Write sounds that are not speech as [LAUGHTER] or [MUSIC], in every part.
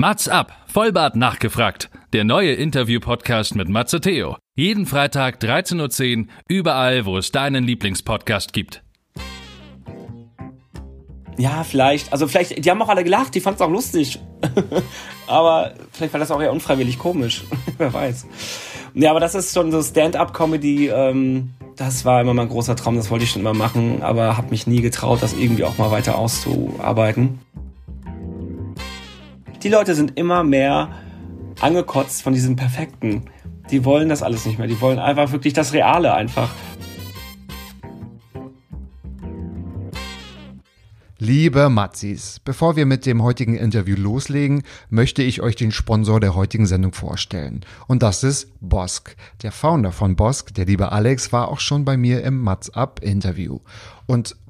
Mats ab, Vollbart nachgefragt. Der neue Interview-Podcast mit Matze Theo. Jeden Freitag 13.10 Uhr, überall, wo es deinen Lieblingspodcast gibt. Ja, vielleicht. Also vielleicht, die haben auch alle gelacht, die fanden es auch lustig. [LAUGHS] aber vielleicht war das auch eher unfreiwillig komisch. [LAUGHS] Wer weiß. Ja, aber das ist schon so Stand-up-Comedy. Ähm, das war immer mein großer Traum, das wollte ich schon immer machen, aber habe mich nie getraut, das irgendwie auch mal weiter auszuarbeiten. Die Leute sind immer mehr angekotzt von diesem Perfekten. Die wollen das alles nicht mehr. Die wollen einfach wirklich das Reale einfach. Liebe Matzis, bevor wir mit dem heutigen Interview loslegen, möchte ich euch den Sponsor der heutigen Sendung vorstellen. Und das ist Bosk. Der Founder von Bosk, der liebe Alex, war auch schon bei mir im Matz Up Interview. Und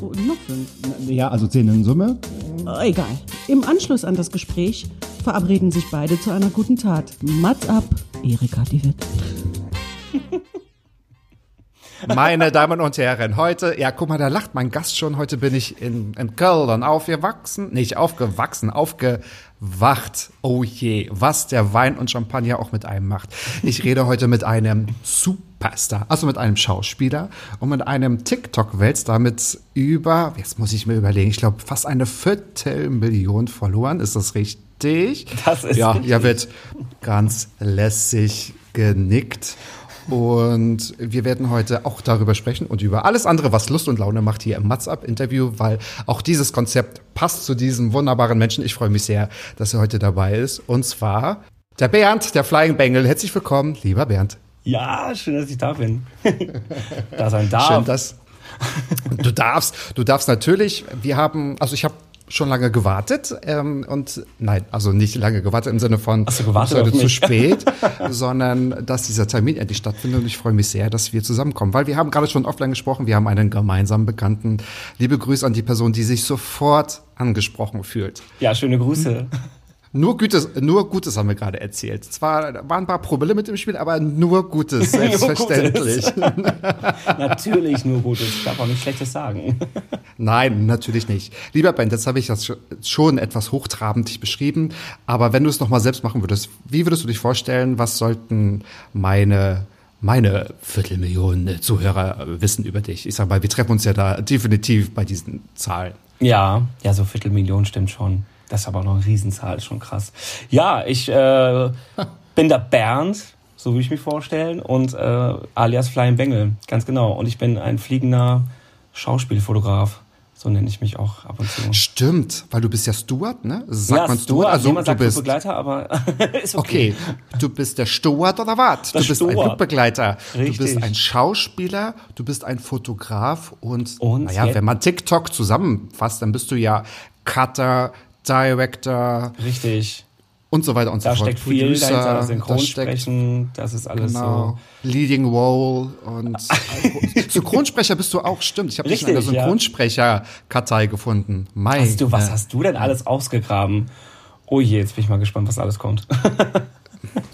Oh, noch fünf. Ja, also zehn in Summe. Oh, egal. Im Anschluss an das Gespräch verabreden sich beide zu einer guten Tat. Mats ab, Erika die Witt. [LAUGHS] Meine Damen und Herren, heute, ja, guck mal, da lacht mein Gast schon. Heute bin ich in, in Köln aufgewachsen, nicht aufgewachsen, aufgewacht. Oh je, was der Wein und Champagner auch mit einem macht. Ich rede heute mit einem Superstar, also mit einem Schauspieler und mit einem TikTok-Weltstar mit über, jetzt muss ich mir überlegen, ich glaube fast eine Viertelmillion Followern. Ist das richtig? Das ist ja, richtig. ja, wird ganz lässig genickt. Und wir werden heute auch darüber sprechen und über alles andere, was Lust und Laune macht hier im Mats Up Interview, weil auch dieses Konzept passt zu diesem wunderbaren Menschen. Ich freue mich sehr, dass er heute dabei ist. Und zwar der Bernd, der Flying Bengel. Herzlich willkommen, lieber Bernd. Ja, schön, dass ich da bin. [LAUGHS] da sein darf. Schön, dass du darfst. Du darfst natürlich. Wir haben, also ich habe schon lange gewartet ähm, und nein, also nicht lange gewartet im Sinne von du gewartet heute zu spät, [LAUGHS] sondern dass dieser Termin endlich stattfindet und ich freue mich sehr, dass wir zusammenkommen, weil wir haben gerade schon offline gesprochen, wir haben einen gemeinsamen Bekannten. Liebe Grüße an die Person, die sich sofort angesprochen fühlt. Ja, schöne Grüße. Nur Gutes, nur Gutes haben wir gerade erzählt. Zwar waren ein paar Probleme mit dem Spiel, aber nur Gutes, [LAUGHS] Nur selbstverständlich. [LAUGHS] Natürlich nur Gutes. Ich darf auch nichts Schlechtes sagen. [LAUGHS] Nein, natürlich nicht. Lieber Ben, jetzt habe ich das schon etwas hochtrabend beschrieben, aber wenn du es nochmal selbst machen würdest, wie würdest du dich vorstellen, was sollten meine meine Viertelmillion äh, Zuhörer wissen über dich? Ich sag mal, wir treffen uns ja da definitiv bei diesen Zahlen. Ja, ja, so Viertelmillion stimmt schon. Das ist aber auch noch eine Riesenzahl, ist schon krass. Ja, ich äh, [LAUGHS] bin der Bernd, so würde ich mich vorstellen, und äh, alias Flying Bengel, ganz genau. Und ich bin ein fliegender Schauspielfotograf. So nenne ich mich auch ab und zu. Stimmt, weil du bist ja Steward, ne? Sagt ja, man Stuart, Also jemand du sagt bist Begleiter, aber [LAUGHS] ist okay. Okay, du bist der Steward oder was? Du bist ein Steward. Flugbegleiter. Du Richtig. bist ein Schauspieler, du bist ein Fotograf und, Und naja, jetzt- wenn man TikTok zusammenfasst, dann bist du ja Cutter, Director Richtig. und so weiter und Da so fort. steckt viel dahinter, Producer, da steckt Synchronsprechen, das ist alles Genau. Leading Role und [LAUGHS] Synchronsprecher bist du auch, stimmt. Ich habe dich in ja. Synchronsprecher-Kartei gefunden. so. Mai. Hast du, was hast du denn alles ausgegraben? Oh je, jetzt bin ich mal gespannt, was alles kommt. [LAUGHS]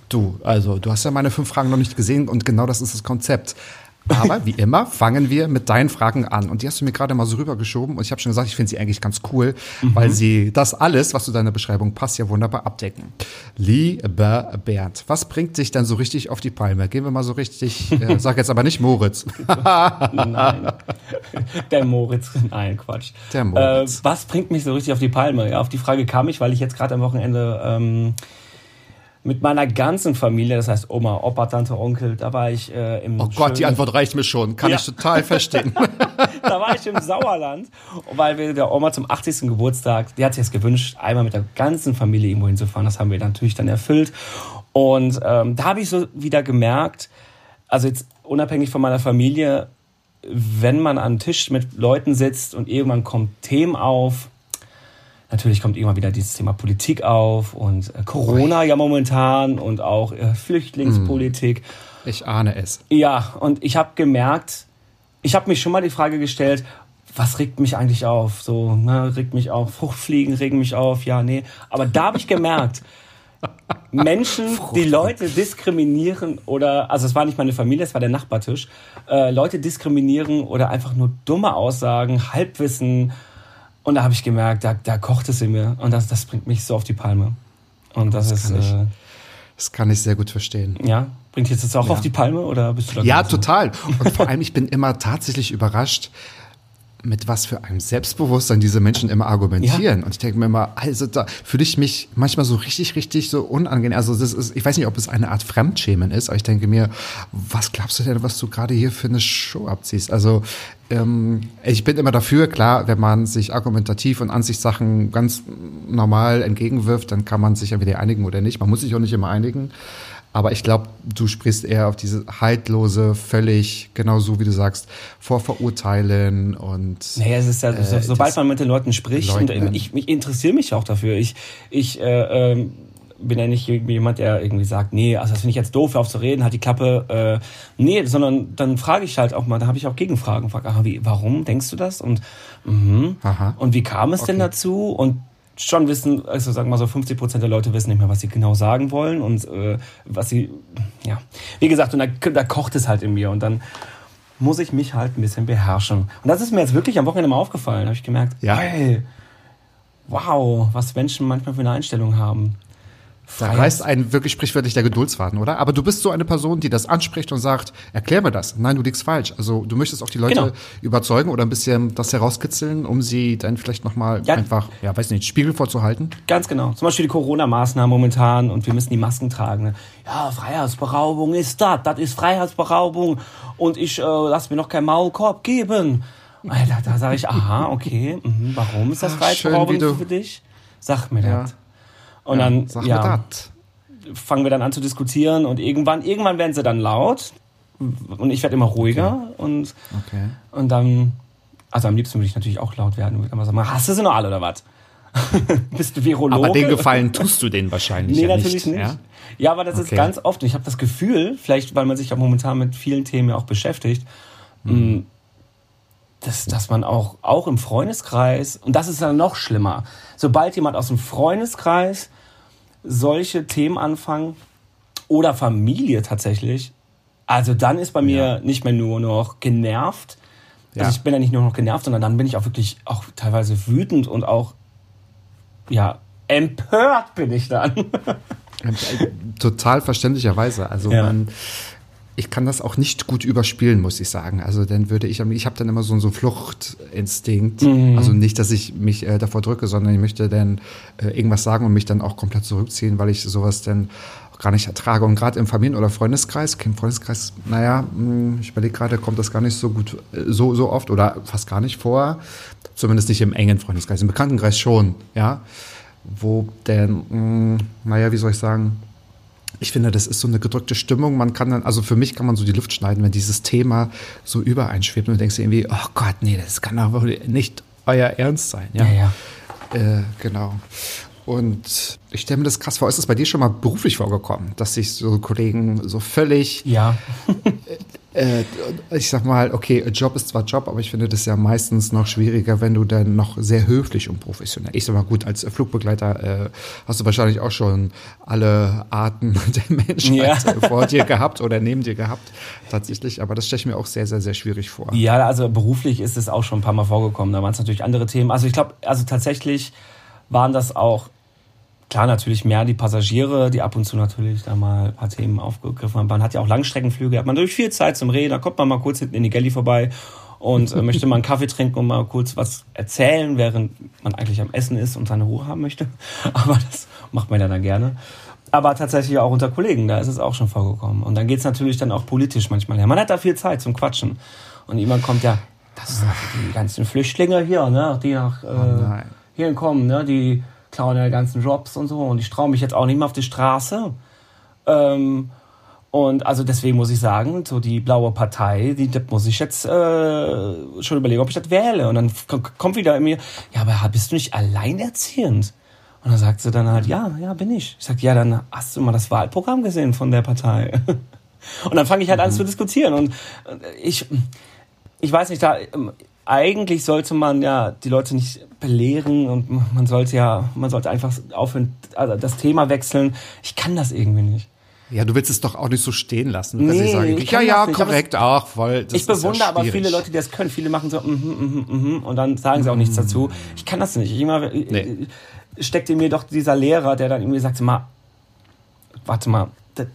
Du, also du hast ja meine fünf Fragen noch nicht gesehen und genau das ist das Konzept. Aber wie immer fangen wir mit deinen Fragen an. Und die hast du mir gerade mal so rübergeschoben. Und ich habe schon gesagt, ich finde sie eigentlich ganz cool, weil sie das alles, was zu deiner Beschreibung passt, ja wunderbar abdecken. Lieber Bernd, was bringt dich denn so richtig auf die Palme? Gehen wir mal so richtig, äh, [LAUGHS] sag jetzt aber nicht Moritz. Nein. [LAUGHS] Der Moritz. Nein, Quatsch. Der Moritz. Äh, was bringt mich so richtig auf die Palme? Ja, auf die Frage kam ich, weil ich jetzt gerade am Wochenende ähm, mit meiner ganzen Familie, das heißt Oma, Opa, Tante, Onkel, da war ich äh, im Oh Gott, die Antwort reicht mir schon. Kann Ja. ich total [LAUGHS] verstehen. [LAUGHS] da war ich im Sauerland, weil wir der Oma zum 80. Geburtstag, die hat sich das gewünscht, einmal mit der ganzen Familie irgendwo hinzufahren. Das haben wir natürlich dann erfüllt. Und ähm, da habe ich so wieder gemerkt, also jetzt unabhängig von meiner Familie, wenn man an Tisch mit Leuten sitzt und irgendwann kommt Themen auf, natürlich kommt immer wieder dieses Thema Politik auf und äh, Corona ja momentan und auch äh, Flüchtlingspolitik. Ich ahne es. Ja, und ich habe gemerkt, ich habe mich schon mal die Frage gestellt, was regt mich eigentlich auf? So, ne, regt mich auf, Fruchtfliegen regen mich auf, ja, nee. Aber da habe ich gemerkt, [LAUGHS] Menschen, die Leute diskriminieren oder, also es war nicht meine Familie, es war der Nachbartisch, äh, Leute diskriminieren oder einfach nur dumme Aussagen, Halbwissen. Und da habe ich gemerkt, da, da kocht es in mir. Und das, das bringt mich so auf die Palme. Und das, ist, kann ich. äh, Das kann ich sehr gut verstehen. ja, bringt dich jetzt auch auf die Palme oder bist du da Ja, total. Und vor [LAUGHS] allem, ich bin immer tatsächlich überrascht, mit was für einem Selbstbewusstsein diese Menschen immer argumentieren. Und ich denke mir immer, also da fühle ich mich manchmal so richtig, richtig so unangenehm. Also das ist, ich weiß nicht, ob es eine Art Fremdschämen ist, aber ich denke mir, was glaubst du denn, was du gerade hier für eine Show abziehst? Also ähm, ich bin immer dafür, klar, wenn man sich argumentativ und Ansichtssachen ganz normal entgegenwirft, dann kann man sich entweder einigen oder nicht. Man muss sich auch nicht immer einigen. Aber ich glaube, du sprichst eher auf diese haltlose, völlig, genau so wie du sagst, Vorverurteilen und Naja, es ist ja, so, Äh, sobald man mit den Leuten spricht, und Leugnen. ich, ich interessiere mich auch dafür. Ich, ich äh, ähm, bin ja nicht jemand, der irgendwie sagt, nee, also das finde ich jetzt doof, auf zu reden, halt die Klappe. Äh, nee, sondern dann frage ich halt auch mal, da habe ich auch Gegenfragen. Frage, ah, wie, warum denkst du das? Und, mhm. Aha. und wie kam es denn Okay. dazu? Und schon wissen, also sagen wir mal so 50 Prozent der Leute wissen nicht mehr, was sie genau sagen wollen und äh, was sie, ja, wie gesagt, und da, da kocht es halt in mir und dann muss ich mich halt ein bisschen beherrschen. Und das ist mir jetzt wirklich am Wochenende mal aufgefallen. habe ich gemerkt, Ja. hey, wow, was Menschen manchmal für eine Einstellung haben. Da reißt einen wirklich sprichwörtlich der Geduldsfaden, oder? Aber du bist so eine Person, die das anspricht und sagt, erklär mir das. Nein, du liegst falsch. Also du möchtest auch die Leute Genau. überzeugen oder ein bisschen das herauskitzeln, um sie dann vielleicht nochmal Ja. einfach, ja, weiß nicht, Spiegel vorzuhalten. Ganz genau. Zum Beispiel die Corona-Maßnahmen momentan und wir müssen die Masken tragen. ne? Ja, Freiheitsberaubung ist das. Das ist Freiheitsberaubung. Und ich äh, lass mir noch keinen Maulkorb geben. Alter, da sage ich, aha, okay. Mhm, warum ist das Freiheitsberaubung für dich? Sag mir Ja. das. Und dann Sag ja, das. fangen wir dann an zu diskutieren und irgendwann, irgendwann werden sie dann laut und ich werde immer ruhiger und, Okay. und dann, also am liebsten würde ich natürlich auch laut werden. Würde immer sagen, hast du sie noch alle oder was? [LAUGHS] Bist du Virologe? Aber den Gefallen tust du denen wahrscheinlich [LAUGHS] Nee, ja natürlich nicht. Ja? Ja, aber das ist Okay. ganz oft. Ich habe das Gefühl, vielleicht weil man sich ja momentan mit vielen Themen ja auch beschäftigt, Mhm. Dass, dass man auch, auch im Freundeskreis, und das ist dann noch schlimmer, sobald jemand aus dem Freundeskreis solche Themen anfangen oder Familie tatsächlich, also dann ist bei mir nicht mehr nur noch genervt. Ja. Also ich bin ja nicht nur noch genervt, sondern dann bin ich auch wirklich auch teilweise wütend und auch ja empört bin ich dann. [LAUGHS] Total verständlicherweise. Also Ja. man, ich kann das auch nicht gut überspielen, muss ich sagen. Also dann würde ich, ich habe dann immer so, so einen Fluchtinstinkt. Mhm. Also nicht, dass ich mich äh, davor drücke, sondern ich möchte dann äh, irgendwas sagen und mich dann auch komplett zurückziehen, weil ich sowas dann auch gar nicht ertrage. Und gerade im Familien- oder Freundeskreis, im Freundeskreis, naja, mh, ich überlege gerade, kommt das gar nicht so gut, äh, so, so oft oder fast gar nicht vor. Zumindest nicht im engen Freundeskreis. Im Bekanntenkreis schon, ja. Wo denn, mh, naja, wie soll ich sagen, ich finde, das ist so eine gedrückte Stimmung. Man kann dann, also für mich kann man so die Luft schneiden, wenn dieses Thema so übereinschwebt und du denkst irgendwie, oh Gott, nee, das kann doch wohl nicht euer Ernst sein. Ja, ja. Äh, genau. Und ich stelle mir das krass vor. Ist es bei dir schon mal beruflich vorgekommen, dass sich so Kollegen so völlig, Ja. [LAUGHS] äh, ich sag mal, okay, Job ist zwar Job, aber ich finde das ja meistens noch schwieriger, wenn du dann noch sehr höflich und professionell. Ich sag mal gut, als Flugbegleiter äh, hast du wahrscheinlich auch schon alle Arten [LAUGHS] der Menschheit Ja. vor dir gehabt oder neben dir gehabt, tatsächlich. Aber das stelle ich mir auch sehr, sehr, sehr schwierig vor. Ja, also beruflich ist es auch schon ein paar Mal vorgekommen. Da waren es natürlich andere Themen. Also ich glaube, also tatsächlich waren das auch, klar natürlich mehr die Passagiere, die ab und zu natürlich da mal ein paar Themen aufgegriffen haben. Man hat ja auch Langstreckenflüge, hat man natürlich viel Zeit zum Reden, da kommt man mal kurz hinten in die Galley vorbei und äh, möchte mal einen Kaffee trinken und mal kurz was erzählen, während man eigentlich am Essen ist und seine Ruhe haben möchte. [LAUGHS] Aber das macht man ja dann gerne. aber tatsächlich auch unter Kollegen, da ist es auch schon vorgekommen. Und dann geht es natürlich dann auch politisch manchmal her. Man hat da viel Zeit zum Quatschen. Und jemand kommt ja, das sind die ganzen Flüchtlinge hier, ne, die nach äh, Oh hierhin kommen, ne, die klauen ja die ganzen Jobs und so. Und ich traue mich jetzt auch nicht mehr auf die Straße. Ähm, und also deswegen muss ich sagen, so die blaue Partei, die das muss ich jetzt äh, schon überlegen, ob ich das wähle. Und dann kommt wieder in mir, ja, aber bist du nicht alleinerziehend? Und dann sagt sie dann halt, ja, ja, bin ich. Ich sag, ja, dann hast du mal das Wahlprogramm gesehen von der Partei. [LAUGHS] Und dann fange ich halt an zu diskutieren. Und äh, ich, ich weiß nicht, da ähm, eigentlich sollte man ja die Leute nicht belehren und man sollte ja, man sollte einfach aufhören, also das Thema wechseln. Ich kann das irgendwie nicht. Ja, du willst es doch auch nicht so stehen lassen. Du kannst Nee, sagen, ich ja, ja, korrekt, auch, weil das ich ist ja bewundere aber viele Leute, die das können. Viele machen so, mhm, mhm, mhm, und dann sagen sie auch nichts dazu. Ich kann das nicht. Ich immer, Nee. steckt in mir doch dieser Lehrer, der dann irgendwie sagt, mal, warte mal, das,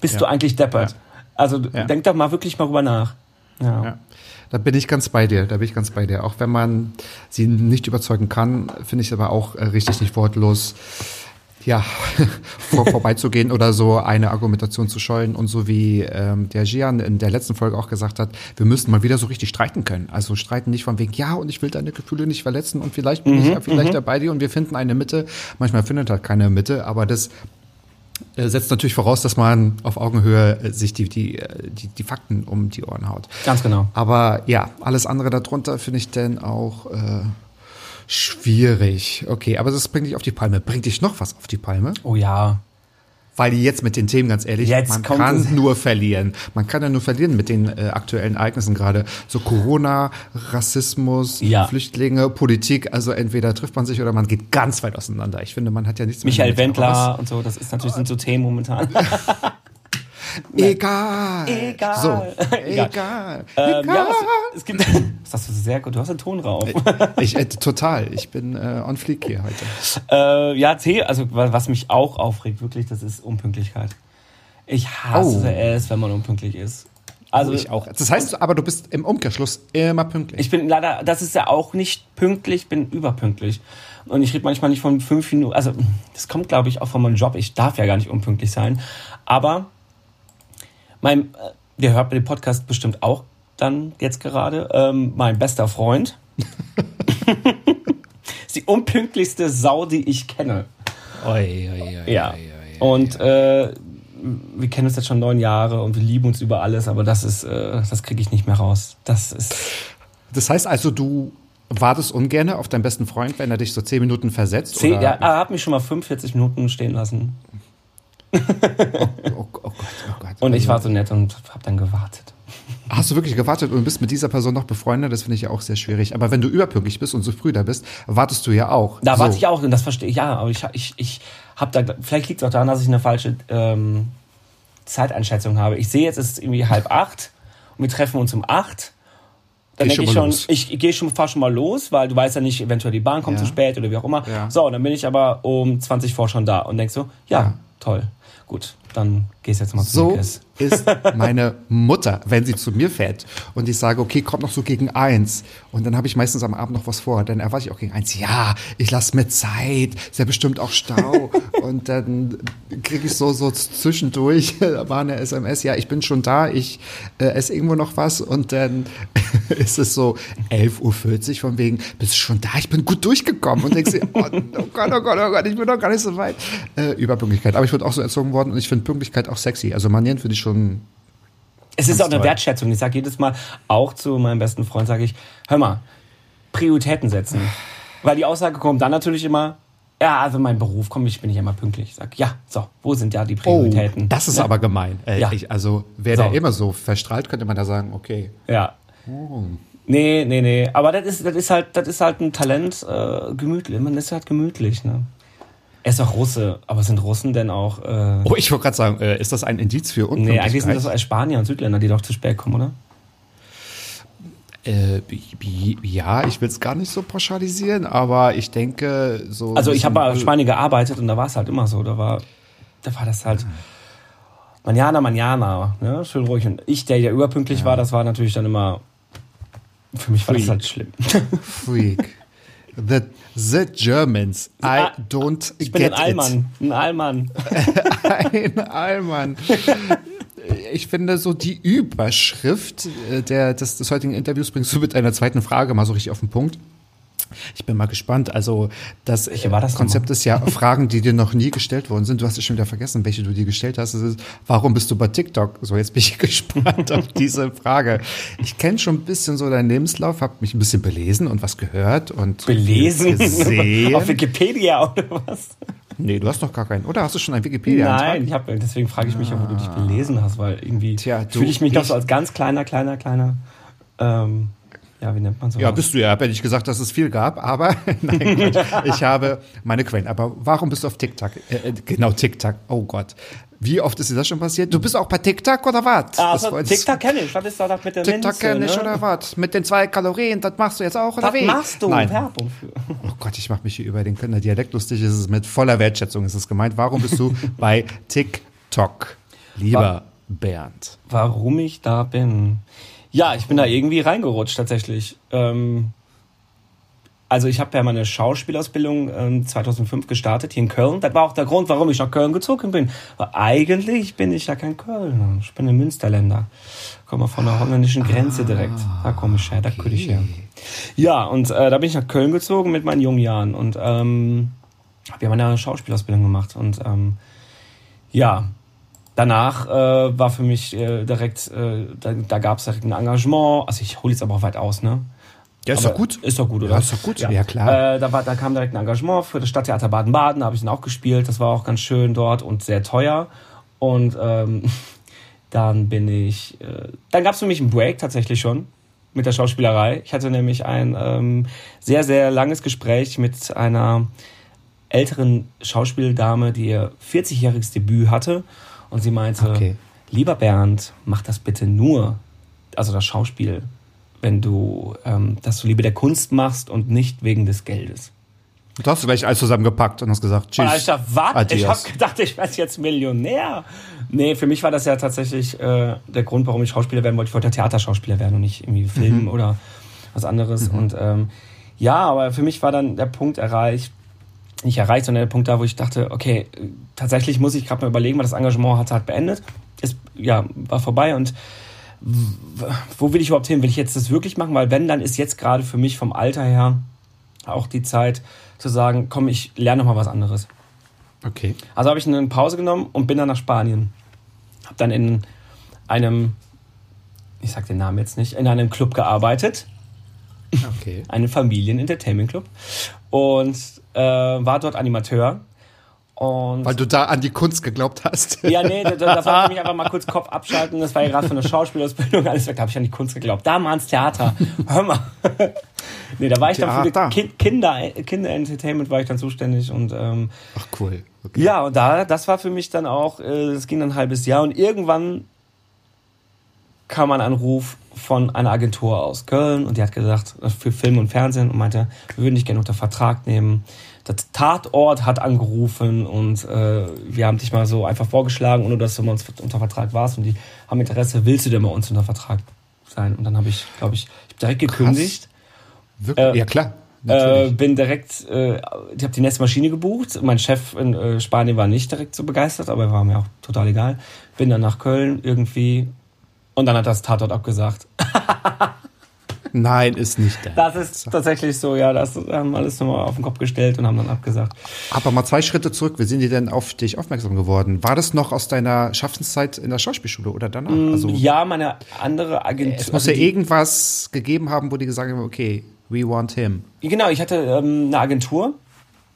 bist Ja. du eigentlich deppert? Ja. Also denk doch mal wirklich mal rüber nach. Ja. Da bin ich ganz bei dir, da bin ich ganz bei dir. Auch wenn man sie nicht überzeugen kann, finde ich es aber auch äh, richtig nicht wortlos, ja, [LAUGHS] vor, vorbeizugehen oder so eine Argumentation zu scheuen. Und so wie ähm, der Gian in der letzten Folge auch gesagt hat, wir müssen mal wieder so richtig streiten können. Also streiten nicht von wegen, ja, und ich will deine Gefühle nicht verletzen und vielleicht bin ich ja vielleicht dabei dir und wir finden eine Mitte. Manchmal findet halt keine Mitte, aber das setzt natürlich voraus, dass man auf Augenhöhe äh, sich die, die, äh, die, die Fakten um die Ohren haut. Ganz genau. Aber ja, alles andere darunter finde ich dann auch äh, schwierig. Okay, aber das bringt dich auf die Palme. Bringt dich noch was auf die Palme? Oh ja. Weil jetzt mit den Themen, ganz ehrlich, Jetzt man kann nur verlieren. Man kann ja nur verlieren mit den äh, aktuellen Ereignissen gerade. So Corona, Rassismus, Ja. Flüchtlinge, Politik. Also entweder trifft man sich oder man geht ganz weit auseinander. Ich finde, man hat ja nichts mehr Michael Wendler und so, das ist natürlich sind so Themen momentan. [LAUGHS] Egal. Egal. So, Egal. egal. ähm, egal. ja, was, es gibt, [LAUGHS] das hast du sehr gut, du hast den Ton rauf. Ich, äh, total. Ich bin äh, on fleek hier heute. Äh, ja, T, also wa- was mich auch aufregt, wirklich, das ist Unpünktlichkeit. Ich hasse Oh. es, wenn man unpünktlich ist. Also ich auch. Das heißt aber, du bist im Umkehrschluss immer pünktlich. ich bin leider, das ist ja auch nicht pünktlich, ich bin überpünktlich. Und ich rede manchmal nicht von fünf Minuten, also das kommt, glaube ich, auch von meinem Job. Ich darf ja gar nicht unpünktlich sein. Aber mein, äh, der hört mir den Podcast bestimmt auch dann jetzt gerade, ähm, mein bester Freund. ist [LAUGHS] die unpünktlichste Sau, die ich kenne. oi, oi, oi, Ja. Und äh, wir kennen uns jetzt schon neun Jahre und wir lieben uns über alles, aber das ist, äh, das kriege ich nicht mehr raus. Das ist. Das heißt also, du wartest ungern auf deinen besten Freund, wenn er dich so zehn Minuten versetzt? Zehn, oder? ja, er hat mich schon mal 45 Minuten stehen lassen. [LAUGHS] oh, oh Gott, oh Gott. Und ich war so nett und habe dann gewartet. Hast du wirklich gewartet und bist mit dieser Person noch befreundet? Das finde ich ja auch sehr schwierig. Aber wenn du überpünktlich bist und so früh da bist, wartest du ja auch. Da so. warte ich auch und das verstehe ich. Ja, aber ich, ich, ich habe da, vielleicht liegt es auch daran, dass ich eine falsche ähm, Zeiteinschätzung habe. Ich sehe jetzt, es ist irgendwie halb acht und wir treffen uns um acht. Dann denke ich schon los. ich, ich gehe schon, fahr schon mal los, weil du weißt ja nicht, eventuell die Bahn kommt Ja. zu spät oder wie auch immer. Ja. So, und dann bin ich aber um 20 vor schon da und denk so, ja, Ja. toll, gut, dann gehst jetzt mal zu So Nickes. Ist meine Mutter, wenn sie zu mir fährt und ich sage, okay, kommt noch so gegen eins. Und dann habe ich meistens am Abend noch was vor, dann erwarte ich auch gegen eins, ja, ich lasse mir Zeit, ist ja bestimmt auch Stau. [LAUGHS] Und dann kriege ich so so zwischendurch [LAUGHS] war eine SMS, ja, ich bin schon da, ich äh, esse irgendwo noch was. Und dann [LAUGHS] ist es so 11.40 Uhr von wegen, bist du schon da, ich bin gut durchgekommen. Und dir, oh, oh Gott, oh Gott, oh Gott, ich bin noch gar nicht so weit. Äh, Überpünktlichkeit, aber ich wurde auch so erzogen worden und ich finde Pünktlichkeit auch sexy, also Manieren finde ich schon Es ist auch eine toll. Wertschätzung. Ich sage jedes Mal, auch zu meinem besten Freund, sage ich, hör mal, Prioritäten setzen. Weil die Aussage kommt dann natürlich immer, ja, also mein Beruf, komm, ich bin nicht immer pünktlich. Ich sag, ja, so, wo sind ja die Prioritäten? Oh, das ist ja. aber gemein. Äh, Ja. ich, also wäre So. der immer so verstrahlt, könnte man da sagen, okay. Ja. Nee, nee, nee. Aber das ist, das ist halt, das ist halt ein Talent, äh, gemütlich. Man ist halt gemütlich, ne? Er ist auch Russe, aber sind Russen denn auch, äh, Oh, ich wollte gerade sagen, äh, ist das ein Indiz für nee, Unpünktlichkeit? eigentlich sind das Spanier und Südländer, die doch zu spät kommen, oder? Äh, ja, ich will es gar nicht so pauschalisieren, aber ich denke so. Also ich habe mal in Spanien gearbeitet und da war es halt immer so. Da war, da war das halt manjana, manjana, ne? schön ruhig. Und ich, der ja überpünktlich war, das war natürlich dann immer, für mich war das halt schlimm. Freak. The, the Germans. I don't Ich bin get ein Allmann. Ein Allmann. [LAUGHS] Ein Allmann. Ich finde so die Überschrift äh, der, des, des heutigen Interviews bringst du mit einer zweiten Frage mal so richtig auf den Punkt. Ich bin mal gespannt. Also das das Konzept ist ja Fragen, die dir noch nie gestellt worden sind. Du hast es schon wieder vergessen, welche du dir gestellt hast. Ist, warum bist du bei TikTok? So, jetzt bin ich [LAUGHS] gespannt auf diese Frage. Ich kenne schon ein bisschen so deinen Lebenslauf, habe mich ein bisschen belesen und was gehört und Belesen? gesehen. Auf Wikipedia oder was? nee, du hast doch gar keinen. Oder hast du schon einen Wikipedia? Nein, ich hab, deswegen frage ich mich, ob du dich belesen hast, weil irgendwie fühle ich mich noch ich- so als ganz kleiner, kleiner, kleiner. Ähm, ja, wie nennt man so? Ja, bist du ja. Hätte ich gesagt, dass es viel gab, aber [LAUGHS] nein, ich habe meine Quellen. Aber warum bist du auf TikTok? Äh, äh, genau, TikTok. Oh Gott. Wie oft ist dir das schon passiert? Du bist auch bei TikTok oder was? Das so, wollte ich- TikTok kenne ich. Das ist doch das mit der TikTok kenne ich ne? oder was? Mit den zwei Kalorien, das machst du jetzt auch oder Was wie? machst du? Nein. Werbung für. Oh Gott, ich mache mich hier über den Kölner Dialekt lustig. Es ist mit voller Wertschätzung ist es gemeint. Warum bist du [LAUGHS] bei TikTok, lieber Bernd? Warum ich da bin? Ja, ich bin da irgendwie reingerutscht tatsächlich. Ähm, also ich habe ja meine Schauspielausbildung ähm, 2005 gestartet hier in Köln. Das war auch der Grund, warum ich nach Köln gezogen bin. Weil eigentlich bin ich ja kein Kölner. Ich bin ein Münsterländer. Komme von der holländischen Grenze direkt. Da komme ich her, da könnte ich her. Ja, und äh, da bin ich nach Köln gezogen mit meinen jungen Jahren und ähm, habe ja meine Schauspielausbildung gemacht. Und ähm, ja, danach äh, war für mich äh, direkt, äh, da, da gab es direkt ein Engagement. Also ich hole jetzt aber auch weit aus, ne? Ja, ist Aber doch gut. Ist doch gut, oder? Ja, ist doch gut. Ja, klar. Äh, da, war, da kam direkt ein Engagement für das Stadttheater Baden-Baden, da habe ich dann auch gespielt. Das war auch ganz schön dort und sehr teuer. Und ähm, [LAUGHS] dann bin ich, äh, dann gab es für mich einen Break tatsächlich schon mit der Schauspielerei. Ich hatte nämlich ein ähm, sehr, sehr langes Gespräch mit einer älteren Schauspieldame, die ihr 40-jähriges Debüt hatte. Und sie meinte, Okay. lieber Bernd, mach das bitte nur, also das Schauspiel, wenn du ähm, das so Liebe der Kunst machst und nicht wegen des Geldes. Du hast gleich alles zusammengepackt und hast gesagt, tschüss. Und ich dachte, was? Ich habe gedacht, ich werde jetzt Millionär. Nee, für mich war das ja tatsächlich äh, der Grund, warum ich Schauspieler werden wollte. Ich wollte ja Theaterschauspieler werden und nicht irgendwie filmen oder was anderes. Und ähm, ja, aber für mich war dann der Punkt erreicht, nicht erreicht, sondern der Punkt da, wo ich dachte, okay, tatsächlich muss ich gerade mal überlegen, weil das Engagement hat halt beendet. Ist, ja, war vorbei und wo will ich überhaupt hin? Will ich jetzt das wirklich machen? Weil wenn, dann ist jetzt gerade für mich vom Alter her auch die Zeit zu sagen, komm, ich lerne noch mal was anderes. Okay. Also habe ich eine Pause genommen und bin dann nach Spanien. Habe dann in einem, ich sag den Namen jetzt nicht, in einem Club gearbeitet, Okay. einen Familien-Entertainment-Club und äh, war dort Animateur. Und Weil du da an die Kunst geglaubt hast. [LAUGHS] ja, nee, da, da wollte ich mich einfach mal kurz Kopf [LAUGHS] abschalten. Das war ja gerade von der Schauspielausbildung, alles weg. Da habe ich an die Kunst geglaubt. Da mal ans Theater. [LAUGHS] Hör mal. nee, da war ich dann für Theater. die Ki- Kinder, Kinder-Entertainment war ich dann zuständig und ähm, Ach cool. Okay. ja, und da, das war für mich dann auch, äh, das ging dann ein halbes Jahr und irgendwann kam ein Anruf von einer Agentur aus Köln und die hat gesagt, äh, für Film und Fernsehen und meinte, wir würden dich gerne unter Vertrag nehmen. Das Tatort hat angerufen und äh, wir haben dich mal so einfach vorgeschlagen, ohne dass du mal uns unter Vertrag warst und die haben Interesse, willst du denn mal uns unter Vertrag sein? Und dann habe ich, glaube ich, ich direkt gekündigt. Wirklich? Äh, ja klar. Äh, bin direkt, äh, ich habe die nächste Maschine gebucht. Mein Chef in äh, Spanien war nicht direkt so begeistert, aber war mir auch total egal. Bin dann nach Köln irgendwie und dann hat das Tatort abgesagt. Nein, ist nicht der. Das ist tatsächlich so, ja, das haben alles nochmal auf den Kopf gestellt und haben dann abgesagt. Aber mal zwei Schritte zurück. Wie sind die denn auf dich aufmerksam geworden? War das noch aus deiner Schaffenszeit in der Schauspielschule oder danach? Also, ja, meine andere Agentur. es muss ja irgendwas gegeben haben, wo die gesagt haben, okay, we want him. Genau, ich hatte ähm, eine Agentur.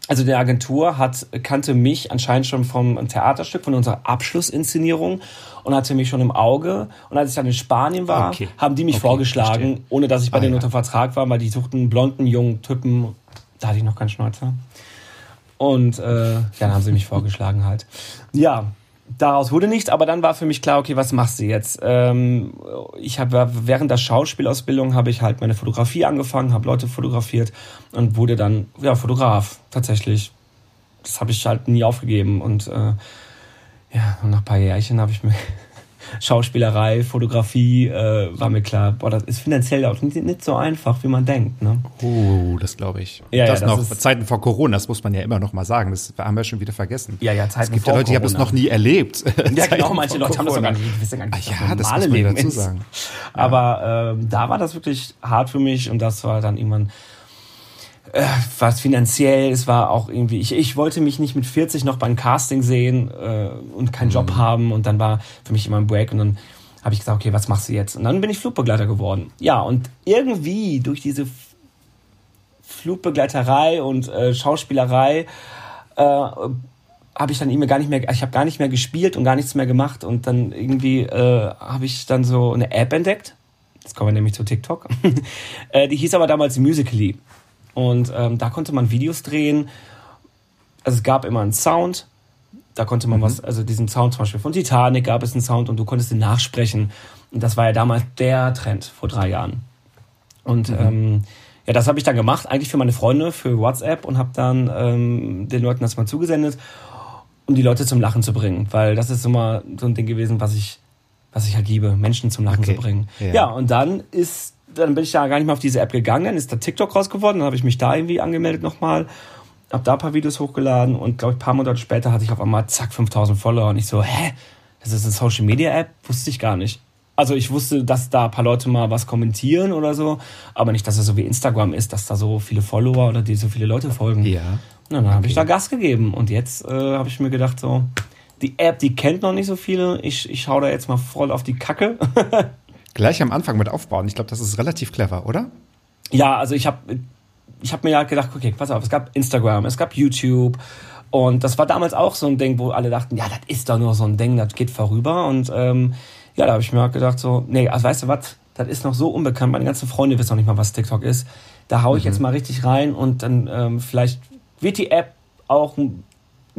Also die Agentur hat, kannte mich anscheinend schon vom Theaterstück, von unserer Abschlussinszenierung und hatte mich schon im Auge. Und als ich dann in Spanien war, Okay. haben die mich Okay, vorgeschlagen, verstehe. ohne dass ich bei Ah, denen ja. unter Vertrag war, weil die suchten einen blonden, jungen Typen. Da hatte ich noch keinen Schnäuzer. Und äh, dann haben sie mich vorgeschlagen halt. Ja, daraus wurde nichts, aber dann war für mich klar, okay, was machst du jetzt? Ähm, ich habe während der Schauspielausbildung habe ich halt meine Fotografie angefangen, habe Leute fotografiert und wurde dann ja Fotograf tatsächlich. Das habe ich halt nie aufgegeben und äh, ja, und nach ein paar Jährchen habe ich mir [LAUGHS] Schauspielerei, Fotografie, äh, war mir klar, boah, das ist finanziell auch nicht, nicht so einfach, wie man denkt. Ne? Oh, das glaube ich. Ja, das ja, noch das ist- Zeiten vor Corona, das muss man ja immer noch mal sagen. Das haben wir schon wieder vergessen. Ja, ja, Zeiten Es gibt vor ja Leute, die haben das Corona. noch nie erlebt. [LAUGHS] Ja, genau, manche vor Leute haben das Corona. sogar nicht, wissen gar nicht, Ah, ja, das normale muss man Leben dazu sagen. Aber ähm, da war das wirklich hart für mich und das war dann irgendwann äh, was finanziell, es war auch irgendwie, ich, ich wollte mich nicht mit 40 noch beim Casting sehen äh, und keinen Job haben und dann war für mich immer ein Break und dann habe ich gesagt, okay, was machst du jetzt? Und dann bin ich Flugbegleiter geworden. Ja, und irgendwie durch diese Flugbegleiterei und äh, Schauspielerei äh, habe ich dann irgendwie gar nicht mehr, ich habe gar nicht mehr gespielt und gar nichts mehr gemacht und dann irgendwie äh, habe ich dann so eine App entdeckt. Jetzt kommen wir nämlich zu TikTok. [LAUGHS] äh, die hieß aber damals Musically. Und ähm, da konnte man Videos drehen. Also es gab immer einen Sound. Da konnte man was, also diesen Sound zum Beispiel von Titanic gab es einen Sound und du konntest den nachsprechen. Und das war ja damals der Trend vor drei Jahren. Und ähm, ja, das habe ich dann gemacht, eigentlich für meine Freunde, für WhatsApp und habe dann ähm, den Leuten das mal zugesendet, um die Leute zum Lachen zu bringen. Weil das ist immer so ein Ding gewesen, was ich, was ich halt liebe, Menschen zum Lachen Okay. zu bringen. Ja. Ja. und dann ist, dann bin ich da gar nicht mehr auf diese App gegangen, dann ist da TikTok raus geworden, dann habe ich mich da irgendwie angemeldet nochmal, habe da ein paar Videos hochgeladen und glaube ich, ein paar Monate später hatte ich auf einmal zack 5000 Follower und ich so, hä? Das ist eine Social Media App? Wusste ich gar nicht. Also ich wusste, dass da ein paar Leute mal was kommentieren oder so, aber nicht, dass es so wie Instagram ist, dass da so viele Follower oder die so viele Leute folgen. Ja. Und dann habe ich da Gas gegeben und jetzt äh, habe ich mir gedacht so, die App, die kennt noch nicht so viele. Ich, ich hau da jetzt mal voll auf die Kacke. [LAUGHS] Gleich am Anfang mit aufbauen. Ich glaube, das ist relativ clever, oder? ja, also ich habe ich hab mir halt gedacht, okay, pass auf, es gab Instagram, es gab YouTube und das war damals auch so ein Ding, wo alle dachten, ja, das ist doch nur so ein Ding, das geht vorüber und ähm, ja, da habe ich mir halt gedacht so, nee, also weißt du was, das ist noch so unbekannt, meine ganzen Freunde wissen noch nicht mal, was TikTok ist. Da hau ich jetzt mal richtig rein und dann ähm, vielleicht wird die App auch ein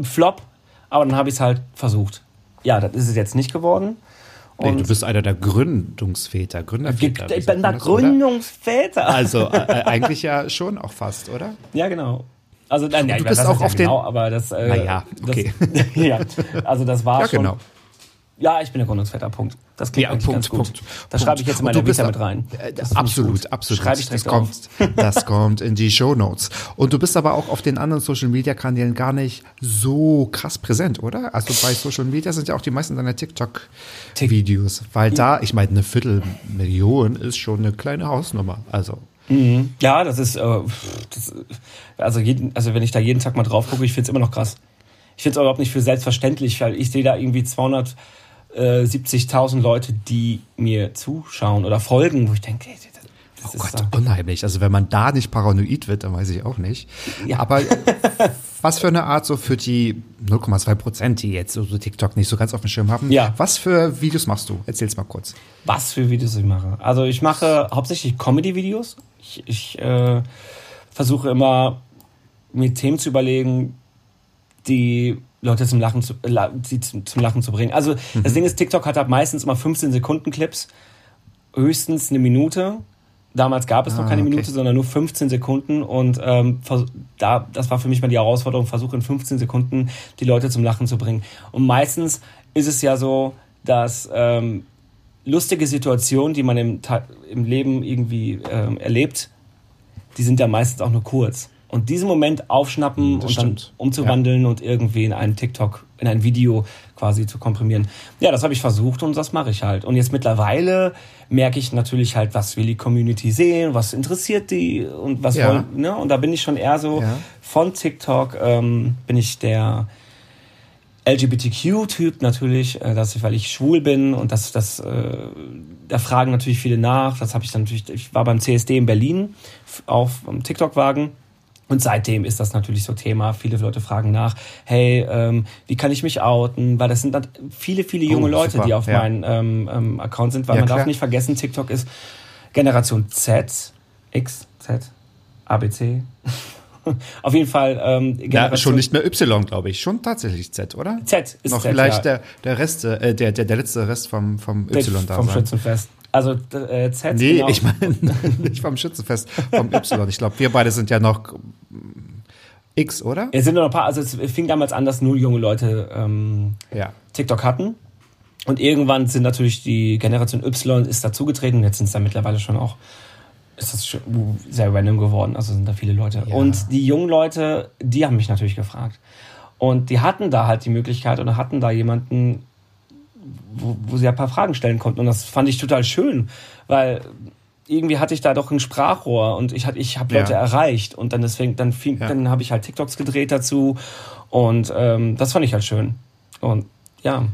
Flop, aber dann habe ich es halt versucht. Ja, das ist es jetzt nicht geworden. Nee, du bist einer der Gründungsväter, Gründerväter. ich bin oder? Gründungsväter. Also äh, äh, [LAUGHS] eigentlich ja schon auch fast, oder? Ja, genau. Also nein, nein, du bist das auch ja auf den- genau, aber das. Äh, Naja, okay. Das, [LAUGHS] ja, also das war Ja, schon. genau. Ja, ich bin der Gründungsväter. Punkt. Das klingt Ja, Punkt, ganz gut. Punkt. Das schreibe ich jetzt in meine auch- mit rein. Äh, absolut, absolut. Schreibe ich das direkt auf. kommt, [LAUGHS] das kommt in die Shownotes. Und du bist aber auch auf den anderen Social Media Kanälen gar nicht so krass präsent, oder? Also bei Social Media sind ja auch die meisten deiner TikTok Videos, weil da, ich meine, eine Viertelmillion ist schon eine kleine Hausnummer. Also Ja, das ist, äh, das, also, jeden, also wenn ich da jeden Tag mal drauf gucke, ich finde es immer noch krass. Ich finde es überhaupt nicht für selbstverständlich, weil ich sehe da irgendwie 270.000 Leute, die mir zuschauen oder folgen, wo ich denke, ey, das, Oh ist Gott, doch- unheimlich. Also wenn man da nicht paranoid wird, dann weiß ich auch nicht. Ja. Aber [LAUGHS] was für eine Art so für die 0,2 Prozent, die jetzt so so TikTok nicht so ganz auf dem Schirm haben, Ja. was für Videos machst du? Erzähl's mal kurz. was für Videos ich mache. Also ich mache hauptsächlich Comedy-Videos. Ich, ich äh, versuche immer, mir Themen zu überlegen, die Leute zum Lachen zu, äh, la- die zum, zum Lachen zu bringen. Also das Ding ist, TikTok hat halt meistens immer 15 Sekunden Clips, höchstens eine Minute. Damals gab es noch Ah, keine okay. Minute, sondern nur 15 Sekunden. Und ähm, da, das war für mich mal die Herausforderung, versuche in 15 Sekunden die Leute zum Lachen zu bringen. Und meistens ist es ja so, dass ähm, lustige Situationen, die man im, im Leben irgendwie ähm, erlebt, die sind ja meistens auch nur kurz. Und diesen Moment aufschnappen Das und dann stimmt. umzuwandeln und irgendwie in einen TikTok, in ein Video quasi zu komprimieren. Ja, das habe ich versucht und das mache ich halt. Und jetzt mittlerweile merke ich natürlich halt, was will die Community sehen, was interessiert die und was Ja. wollen, ne? Und da bin ich schon eher so Ja. von TikTok ähm, bin ich der LGBTQ-Typ natürlich, äh, dass ich, weil ich schwul bin und das, das, äh, da fragen natürlich viele nach. Das habe ich dann natürlich, ich war beim CSD in Berlin auf dem TikTok-Wagen und seitdem ist das natürlich so Thema. Viele Leute fragen nach, hey, ähm, wie kann ich mich outen? Weil das sind dann viele, viele junge Oh, Leute, super, die auf ja. meinem ähm, ähm, Account sind, weil Ja, man klar. darf nicht vergessen, TikTok ist Generation Z, X, Z, ABC. [LAUGHS] auf jeden Fall ähm, Ja, Generation schon nicht mehr Y, glaube ich. Schon tatsächlich Z, oder? Z ist Noch Z, vielleicht ja. der, der Rest, äh, der, der, der letzte Rest vom, vom Y da vom. Schützenfest. Also äh, Z Nee, genau. ich meine [LAUGHS] nicht vom Schützenfest, vom Y. Ich glaube, wir beide sind ja noch X, oder? Es sind nur noch ein paar, also es fing damals an, dass nur junge Leute ähm, Ja. TikTok hatten. Und irgendwann sind natürlich die Generation Y ist dazugetreten. Jetzt sind es da mittlerweile schon auch, ist das schon sehr random geworden. Also sind da viele Leute. Ja. Und die jungen Leute, die haben mich natürlich gefragt. Und die hatten da halt die Möglichkeit oder hatten da jemanden, wo, wo sie ein paar Fragen stellen konnten. Und das fand ich total schön, weil irgendwie hatte ich da doch ein Sprachrohr und ich, ich habe Leute Ja. erreicht. Und dann deswegen, dann, fing- Ja. dann habe ich halt TikToks gedreht dazu. Und ähm, das fand ich halt schön. Und ja.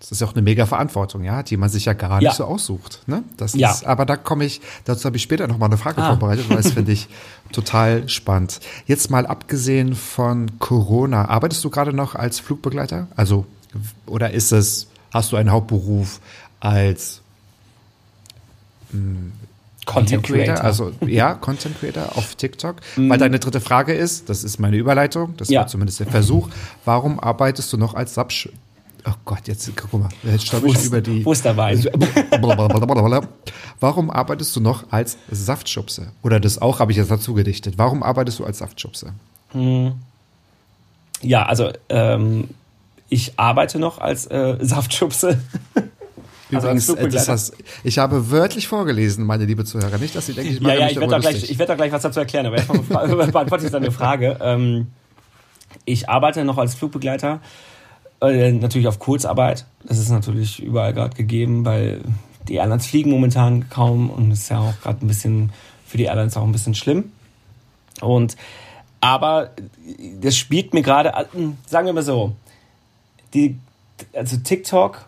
Das ist ja auch eine mega Verantwortung, ja, die man sich ja gar nicht Ja. so aussucht. Ne? Das Ja. ist, aber da komme ich, dazu habe ich später noch mal eine Frage Ah. vorbereitet, weil das [LAUGHS] finde ich total spannend. Jetzt mal abgesehen von Corona, arbeitest du gerade noch als Flugbegleiter? Also, oder ist es, hast du einen Hauptberuf als Content Creator. Also ja, Content Creator auf TikTok. Weil deine dritte Frage ist, das ist meine Überleitung, das Ja. war zumindest der Versuch, warum arbeitest du noch als Subsch... Oh Gott, jetzt guck mal, jetzt Wo ich über die... wo ist der Wein? Blablabla. [LAUGHS] Warum arbeitest du noch als Saftschubse? Oder das auch habe ich jetzt dazu gedichtet. Warum arbeitest du als Saftschubse? Ja, also ähm, ich arbeite noch als äh, Saftschubse. [LAUGHS] Also als Übrigens, äh, das hast, ich habe wörtlich vorgelesen, meine liebe Zuhörer. Nicht, dass Sie denken, ich mache Ja, ja, ich werde da, gleich, ich werd da gleich was dazu erklären, aber erstmal [LAUGHS] beantworte ich deine Frage. Ähm, ich arbeite noch als Flugbegleiter, äh, natürlich auf Kurzarbeit. Das ist natürlich überall gerade gegeben, weil die Airlines fliegen momentan kaum und es ist ja auch gerade ein bisschen für die Airlines auch ein bisschen schlimm. Und aber das spielt mir gerade, äh, sagen wir mal so, die, also TikTok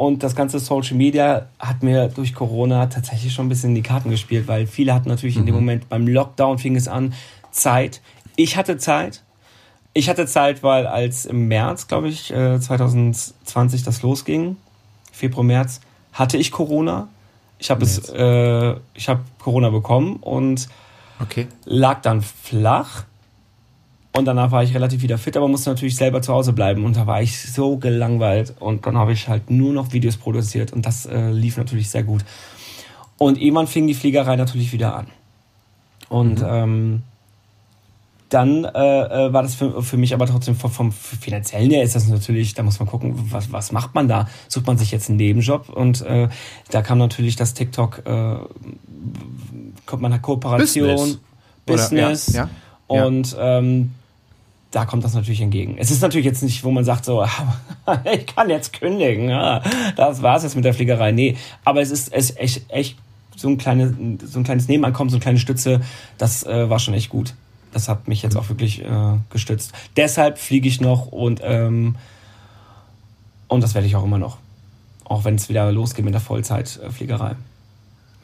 und das ganze Social Media hat mir durch Corona tatsächlich schon ein bisschen in die Karten gespielt, weil viele hatten natürlich in dem Moment beim Lockdown fing es an, Zeit. Ich hatte Zeit. Ich hatte Zeit, weil als im März, glaube ich, äh, 2020 das losging, Februar, März, hatte ich Corona. Ich habe es, äh, ich habe Corona bekommen und Okay. lag dann flach. Und danach war ich relativ wieder fit, aber musste natürlich selber zu Hause bleiben. Und da war ich so gelangweilt. Und dann habe ich halt nur noch Videos produziert. Und das äh, lief natürlich sehr gut. Und irgendwann fing die Fliegerei natürlich wieder an. Und ähm, dann äh, äh, war das für, für mich aber trotzdem vom, vom finanziellen her ist das natürlich, da muss man gucken, was, was macht man da? Sucht man sich jetzt einen Nebenjob? Und äh, da kam natürlich das TikTok, äh, kommt man nach Kooperation, Oder- Business. ja, ja, ja. Und ähm, da kommt das natürlich entgegen. Es ist natürlich jetzt nicht, wo man sagt so, [LAUGHS] ich kann jetzt kündigen, das war's jetzt mit der Fliegerei. Nee, aber es ist, es ist echt, echt so ein, kleine, so ein kleines Nebeneinkommen, so eine kleine Stütze, das äh, war schon echt gut. Das hat mich jetzt auch wirklich äh, gestützt. Deshalb fliege ich noch und, ähm, und das werde ich auch immer noch. Auch wenn es wieder losgeht mit der Vollzeitfliegerei.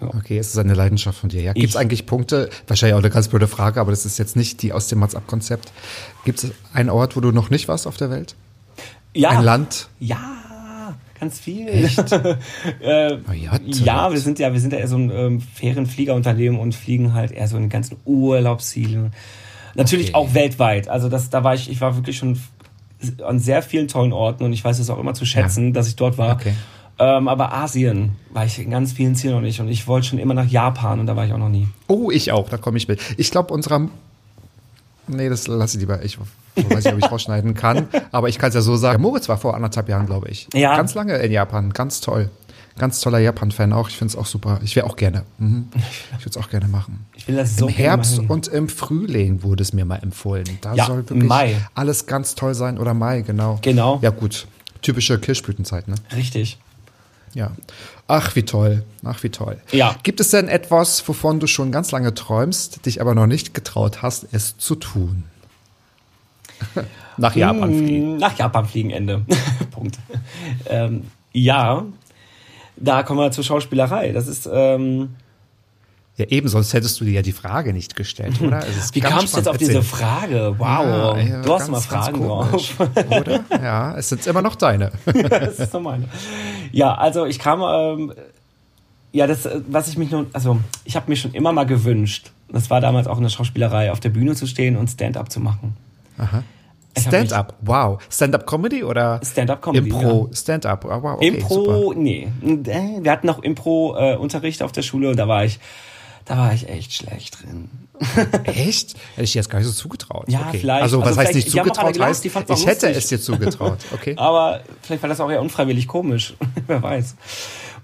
Okay, es ist eine Leidenschaft von dir. Ja, gibt es Ich- eigentlich Punkte? Wahrscheinlich auch eine ganz blöde Frage, aber das ist jetzt nicht die aus dem Mats-Up-Konzept. Gibt es einen Ort, wo du noch nicht warst auf der Welt? Ja, Ein Land? Ja, ganz viel. Echt? [LAUGHS] äh, Oh ja, ja, wir sind ja, wir sind ja eher so ein ähm, Ferienfliegerunternehmen und fliegen halt eher so in den ganzen Urlaubszielen. Natürlich Okay. auch weltweit. Also das, da war ich, ich war wirklich schon an sehr vielen tollen Orten und ich weiß es auch immer zu schätzen, dass ich dort war. Okay. Ähm, aber Asien war ich in ganz vielen Zielen noch nicht und ich wollte schon immer nach Japan und da war ich auch noch nie. Oh, ich auch, da komme ich mit. Ich glaube, unserer. Nee, das lasse ich lieber. Ich weiß nicht, ob ich [LAUGHS] rausschneiden kann, aber ich kann es ja so sagen. Moritz war vor anderthalb Jahren, glaube ich. Ja. Ganz lange in Japan, ganz toll. Ganz toller Japan-Fan auch. Ich finde es auch super. Ich wäre auch gerne. Mhm. Ich würde es auch gerne machen. Ich will das so Im Herbst hin. und im Frühling wurde es mir mal empfohlen. Da Ja, soll wirklich Mai. alles ganz toll sein. Oder Mai, genau. Genau. Ja, gut. Typische Kirschblütenzeit, ne? Richtig. Ja. Ach, wie toll. Ach, wie toll. Ja. Gibt es denn etwas, wovon du schon ganz lange träumst, dich aber noch nicht getraut hast, es zu tun? [LAUGHS] Nach Japan fliegen. Mm, Nach Japan fliegen, Ende. [LAUGHS] Punkt. Ähm, ja, da kommen wir zur Schauspielerei. Das ist, ähm, Ja, eben, sonst hättest du dir ja die Frage nicht gestellt, oder? Es ist wie kamst du jetzt auf diese. Frage? Wow, Ja, ja, du hast ganz, mal Fragen komisch, drauf. Oder? Ja, es sind immer noch deine. [LAUGHS] das ist so meine. Ja, also ich kam, ähm, ja, das, äh, was ich mich nun, also ich habe mir schon immer mal gewünscht, das war damals auch in der Schauspielerei, auf der Bühne zu stehen und Stand-up zu machen. Mich- Stand-up, wow. Stand-up-Comedy oder? Stand-up-Comedy, Impro, Stand-up, oh, wow, okay, Impro, super. nee. Äh, Wir hatten noch Impro-Unterricht auf der Schule und da war ich, Da war ich echt schlecht drin. [LAUGHS] Echt? Hätte ich dir jetzt gar nicht so zugetraut. Ja, okay. vielleicht. Also, was Also heißt nicht zugetraut? gelacht, heißt, ich hätte es dir zugetraut. [LAUGHS] Okay. Aber vielleicht war das auch eher unfreiwillig komisch. [LAUGHS] Wer weiß.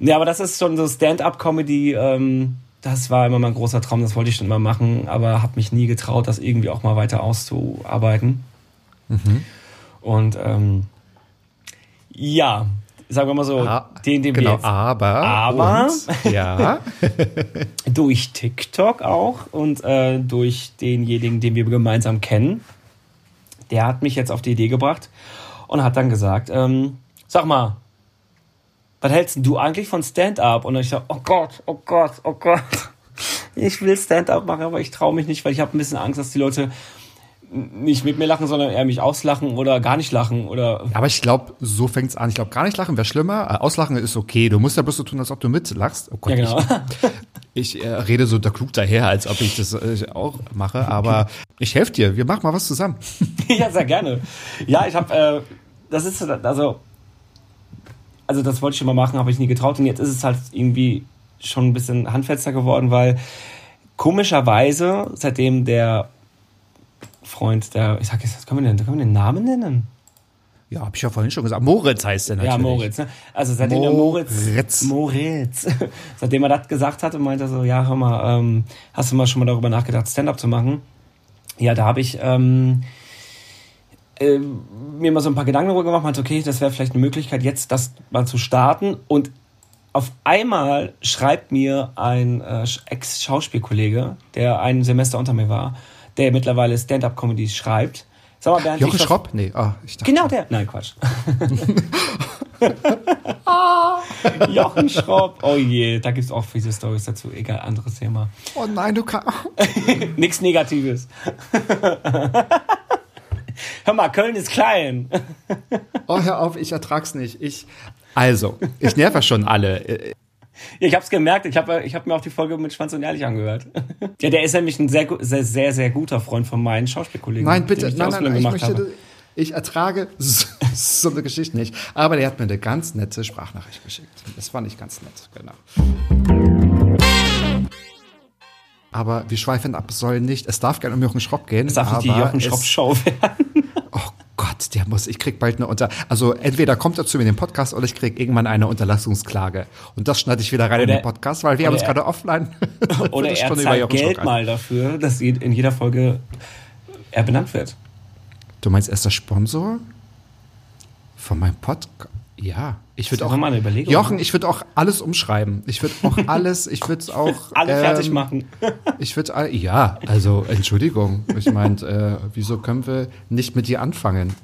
Ja, aber das ist schon so Stand-up-Comedy. Ähm, das war immer mein großer Traum. Das wollte ich schon immer machen, aber habe mich nie getraut, das irgendwie auch mal weiter auszuarbeiten. Mhm. Und ähm, ja, sagen wir mal so, Ah, den, den genau, wir jetzt aber. Aber- Und, ja. [LAUGHS] durch TikTok auch und äh, durch denjenigen, den wir gemeinsam kennen. Der hat mich jetzt auf die Idee gebracht und hat dann gesagt, ähm, sag mal, was hältst du eigentlich von Stand-up? Und ich sag, oh Gott, oh Gott, oh Gott. Ich will Stand-up machen, aber ich traue mich nicht, weil ich habe ein bisschen Angst, dass die Leute nicht mit mir lachen, sondern eher mich auslachen oder gar nicht lachen oder Aber ich glaube, so fängt's an. Ich glaube, gar nicht lachen wäre schlimmer. Äh, Auslachen ist okay. Du musst ja bloß so tun, als ob du mitlachst. Oh Gott, ja genau. ich, [LAUGHS] ich äh, rede so da klug daher, als ob ich das äh, auch mache. Aber ich helfe dir. Wir machen mal was zusammen. [LAUGHS] ja, sehr gerne. Ja, ich habe, äh, das ist so, also, also das wollte ich schon mal machen, habe ich nie getraut und jetzt ist es halt irgendwie schon ein bisschen handfester geworden, weil komischerweise, seitdem der Freund, der, ich sag jetzt, können wir den, können wir den Namen nennen? Ja, habe ich ja vorhin schon gesagt. Moritz heißt der natürlich. Ja, Moritz, ne? Also seitdem der Moritz, Moritz. Moritz, [LAUGHS] seitdem er das gesagt hat und meinte so, ja, hör mal, ähm, hast du mal schon mal darüber nachgedacht, Stand-up zu machen? Ja, da habe ich ähm, äh, mir mal so ein paar Gedanken darüber gemacht, meinte, okay, das wäre vielleicht eine Möglichkeit, jetzt das mal zu starten und auf einmal schreibt mir ein äh, Ex-Schauspielkollege, der ein Semester unter mir war, der mittlerweile Stand-up-Comedies schreibt. Sag mal, Bernd, Jochen Schropp? Nee, ah, ich dachte. Genau der. Nein, Quatsch. [LAUGHS] Jochen Schropp. Oh je, da gibt's auch viele Stories dazu. Egal, anderes Thema. Oh nein, du kannst. [LAUGHS] Nichts Negatives. [LAUGHS] Hör mal, Köln ist klein. Oh, hör auf, ich ertrag's nicht. Ich. Also, ich nerve schon alle. Ja, ich hab's gemerkt, ich habe ich hab mir auch die Folge mit Schwanz und Ehrlich angehört. [LAUGHS] Ja, der ist nämlich ein sehr, sehr, sehr, sehr guter Freund von meinen Schauspielkollegen. Nein, bitte, nein, nein, nein, ich möchte, habe. ich ertrage so, [LAUGHS] so eine Geschichte nicht. Aber der hat mir eine ganz nette Sprachnachricht geschickt. Das fand ich ganz nett, genau. Aber wir schweifen ab, es soll nicht, es darf gerne um Jochen Schropp gehen. Das darf nicht die Jochen es- Schropp-Show werden. Gott, der muss, ich krieg bald eine Unter, also entweder kommt er zu mir in den Podcast oder ich krieg irgendwann eine Unterlassungsklage. Und das schneide ich wieder rein in Oder- den Podcast, weil wir haben uns er- gerade offline. [LAUGHS] Oder [LAUGHS] er Viertelstunde zahlt Geld mal dafür, dass in jeder Folge er benannt wird. Du meinst, er ist der Sponsor von meinem Podcast? Ja, ich würde auch. mal eine Überlegung. Jochen, ich würde auch alles umschreiben. Ich würde auch [LAUGHS] alles, ich würde auch. [LAUGHS] Alle ähm, fertig machen. [LAUGHS] Ich würde, all- ja, also Entschuldigung. Ich meine, äh, wieso können wir nicht mit dir anfangen?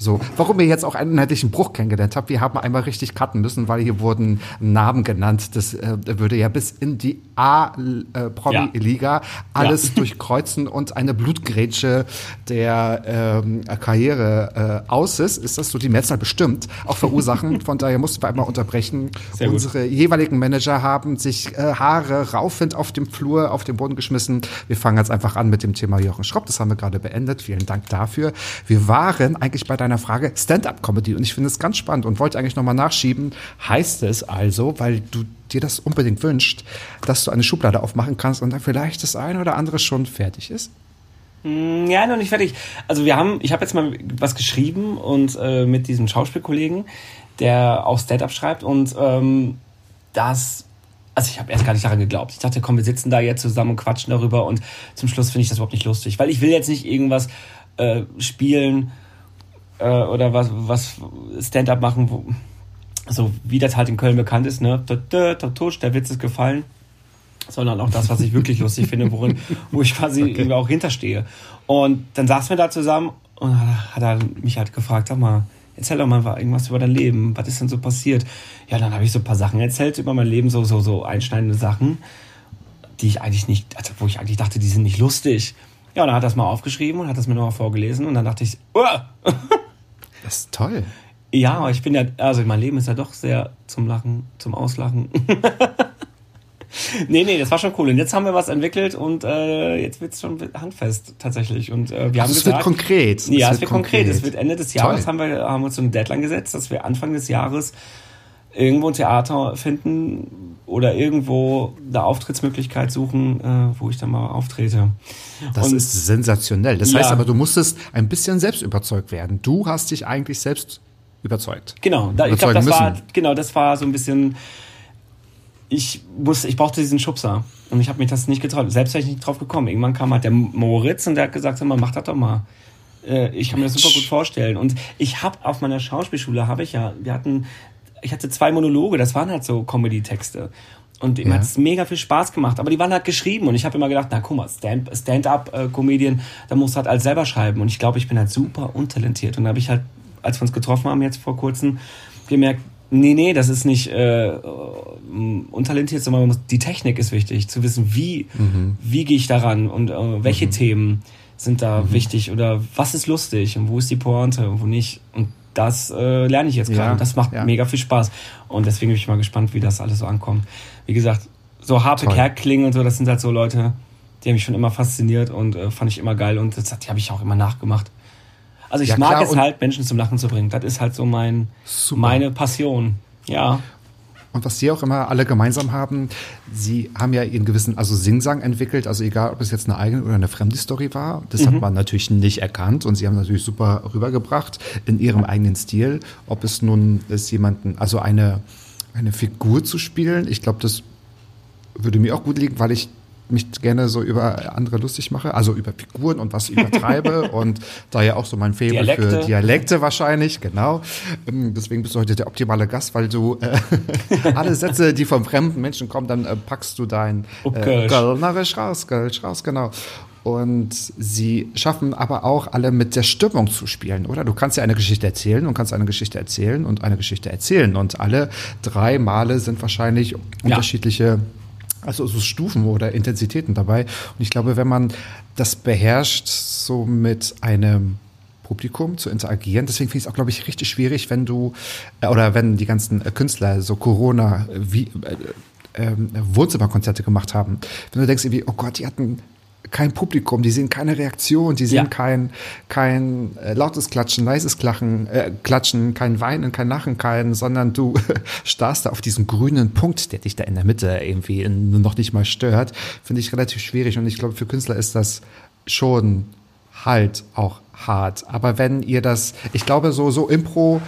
So, warum ihr jetzt auch einen inhaltlichen Bruch kennengelernt habt, wir haben einmal richtig cutten müssen, weil hier wurden Namen genannt. Das äh, würde ja bis in die A-Promi-Liga alles durchkreuzen und eine Blutgrätsche der ähm, Karriere äh, aus ist. Ist das so die Mehrzahl bestimmt auch verursachen. [LAUGHS] Von daher mussten wir einmal unterbrechen. Sehr gut. Unsere jeweiligen Manager haben sich äh, Haare raufend auf dem Flur, auf den Boden geschmissen. Wir fangen jetzt einfach an mit dem Thema Jochen Schropp. Das haben wir gerade beendet. Vielen Dank dafür. Wir waren eigentlich bei deiner Frage Stand-up-Comedy und ich finde es ganz spannend und wollte eigentlich nochmal nachschieben. Heißt es also, weil du dir das unbedingt wünscht, dass du eine Schublade aufmachen kannst und dann vielleicht das eine oder andere schon fertig ist? Ja, noch nicht fertig. Also wir haben, ich habe jetzt mal was geschrieben und äh, mit diesem Schauspielkollegen, der auch Stand-up schreibt und ähm, das, also ich habe erst gar nicht daran geglaubt. Ich dachte, komm, wir sitzen da jetzt zusammen und quatschen darüber und zum Schluss finde ich das überhaupt nicht lustig, weil ich will jetzt nicht irgendwas äh, spielen äh, oder was, was Stand-up machen, wo, so wie das halt in Köln bekannt ist, ne? Tusch, der Witz ist gefallen sondern auch das, was ich wirklich lustig finde, worin, wo ich quasi irgendwie auch hinterstehe. Und dann saßen wir da zusammen und hat er mich halt gefragt, sag mal, erzähl doch mal irgendwas über dein Leben, was ist denn so passiert? Ja, dann habe ich so ein paar Sachen erzählt über mein Leben, so, so, so einschneidende Sachen, die ich eigentlich nicht, also wo ich eigentlich dachte, die sind nicht lustig. Ja, und dann hat er das mal aufgeschrieben und hat das mir nochmal vorgelesen und dann dachte ich, Uah! Das ist toll. ja, aber ich bin ja, also mein Leben ist ja doch sehr zum Lachen, zum Auslachen. [LAUGHS] nee, nee, das war schon cool. Und jetzt haben wir was entwickelt und äh, jetzt wird's schon handfest tatsächlich. Und äh, wir haben Also es gesagt, wird konkret. Ja, es wird konkret. Es wird Ende des Jahres Toll. haben wir haben uns so eine Deadline gesetzt, dass wir Anfang des Jahres irgendwo ein Theater finden oder irgendwo eine Auftrittsmöglichkeit suchen, äh, wo ich dann mal auftrete. Das Und- ist sensationell. Das Ja. heißt aber, du musstest ein bisschen selbst überzeugt werden. Du hast dich eigentlich selbst überzeugt. Genau, da, ich glaube, das war, genau, das war so ein bisschen, ich musste, ich brauchte diesen Schubser. Und ich habe mich das nicht getraut. Selbst wäre ich nicht drauf gekommen. Irgendwann kam halt der Moritz und der hat gesagt, sag mal, mach das doch mal. Äh, Ich kann mir das super gut vorstellen. Und ich habe auf meiner Schauspielschule, habe ich ja, wir hatten, ich hatte zwei Monologe, das waren halt so Comedy-Texte. Und ihm Ja. hat es mega viel Spaß gemacht. Aber die waren halt geschrieben. Und ich habe immer gedacht, na guck mal, Stand- Stand-up-Comedian, da musst du halt alles selber schreiben. Und ich glaube, ich bin halt super untalentiert. Und da habe ich halt, als wir uns getroffen haben jetzt vor kurzem, gemerkt, nee, nee, das ist nicht äh, äh, untalentiert, sondern man muss, die Technik ist wichtig. Zu wissen, wie, wie gehe ich daran und äh, welche Themen sind da wichtig oder was ist lustig und wo ist die Pointe und wo nicht. Und das äh, lerne ich jetzt gerade. Ja, und das macht ja. mega viel Spaß. Und deswegen bin ich mal gespannt, wie das alles so ankommt. Wie gesagt, so harte Toll. Kerklingen und so, das sind halt so Leute, die haben mich schon immer fasziniert und äh, fand ich immer geil und das hat- die habe ich auch immer nachgemacht. Also ich Ja, mag klar, es halt, Menschen zum Lachen zu bringen. Das ist halt so mein, Super. meine Passion. Ja. Und was sie auch immer alle gemeinsam haben, sie haben ja ihren gewissen, also Singsang entwickelt, also egal, ob es jetzt eine eigene oder eine fremde Story war, das Mhm. hat man natürlich nicht erkannt und sie haben natürlich super rübergebracht in ihrem eigenen Stil. Ob es nun ist, jemanden, also eine, eine Figur zu spielen, ich glaube, das würde mir auch gut liegen, weil ich mich gerne so über andere lustig mache, also über Figuren und was übertreibe [LAUGHS] und da ja auch so mein Faible für Dialekte. Dialekte wahrscheinlich, genau. Ähm, Deswegen bist du heute der optimale Gast, weil du äh, [LAUGHS] alle Sätze, die von fremden Menschen kommen, dann äh, packst du dein äh. Kölnerisch raus, Kölsch raus, genau. Und sie schaffen aber auch alle mit der Stimmung zu spielen, oder? Du kannst ja eine Geschichte erzählen und kannst eine Geschichte erzählen und eine Geschichte erzählen. Und alle drei Male sind wahrscheinlich unterschiedliche also so Stufen oder Intensitäten dabei. Und ich glaube, wenn man das beherrscht, so mit einem Publikum zu interagieren, deswegen finde ich es auch, glaube ich, richtig schwierig, wenn du, äh, oder wenn die ganzen äh, Künstler so Corona, äh, wie, äh, ähm, Wohnzimmerkonzerte gemacht haben, wenn du denkst irgendwie, oh Gott, die hatten kein Publikum, die sehen keine Reaktion, die sehen Ja. kein, kein äh, lautes Klatschen, leises Klachen, äh, Klatschen, kein Weinen, kein Lachen, kein, sondern du [LAUGHS] starrst da auf diesen grünen Punkt, der dich da in der Mitte irgendwie in, noch nicht mal stört, finde ich relativ schwierig und ich glaube, für Künstler ist das schon halt auch hart. Aber wenn ihr das, ich glaube, so, so Impro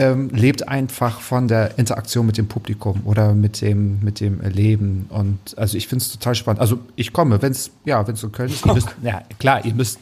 ähm, lebt einfach von der Interaktion mit dem Publikum oder mit dem, mit dem Leben. Und also ich finde es total spannend. Also ich komme, wenn es, ja, wenn es so Köln ist, ihr müsst, [LAUGHS] ja, klar, ihr müsst,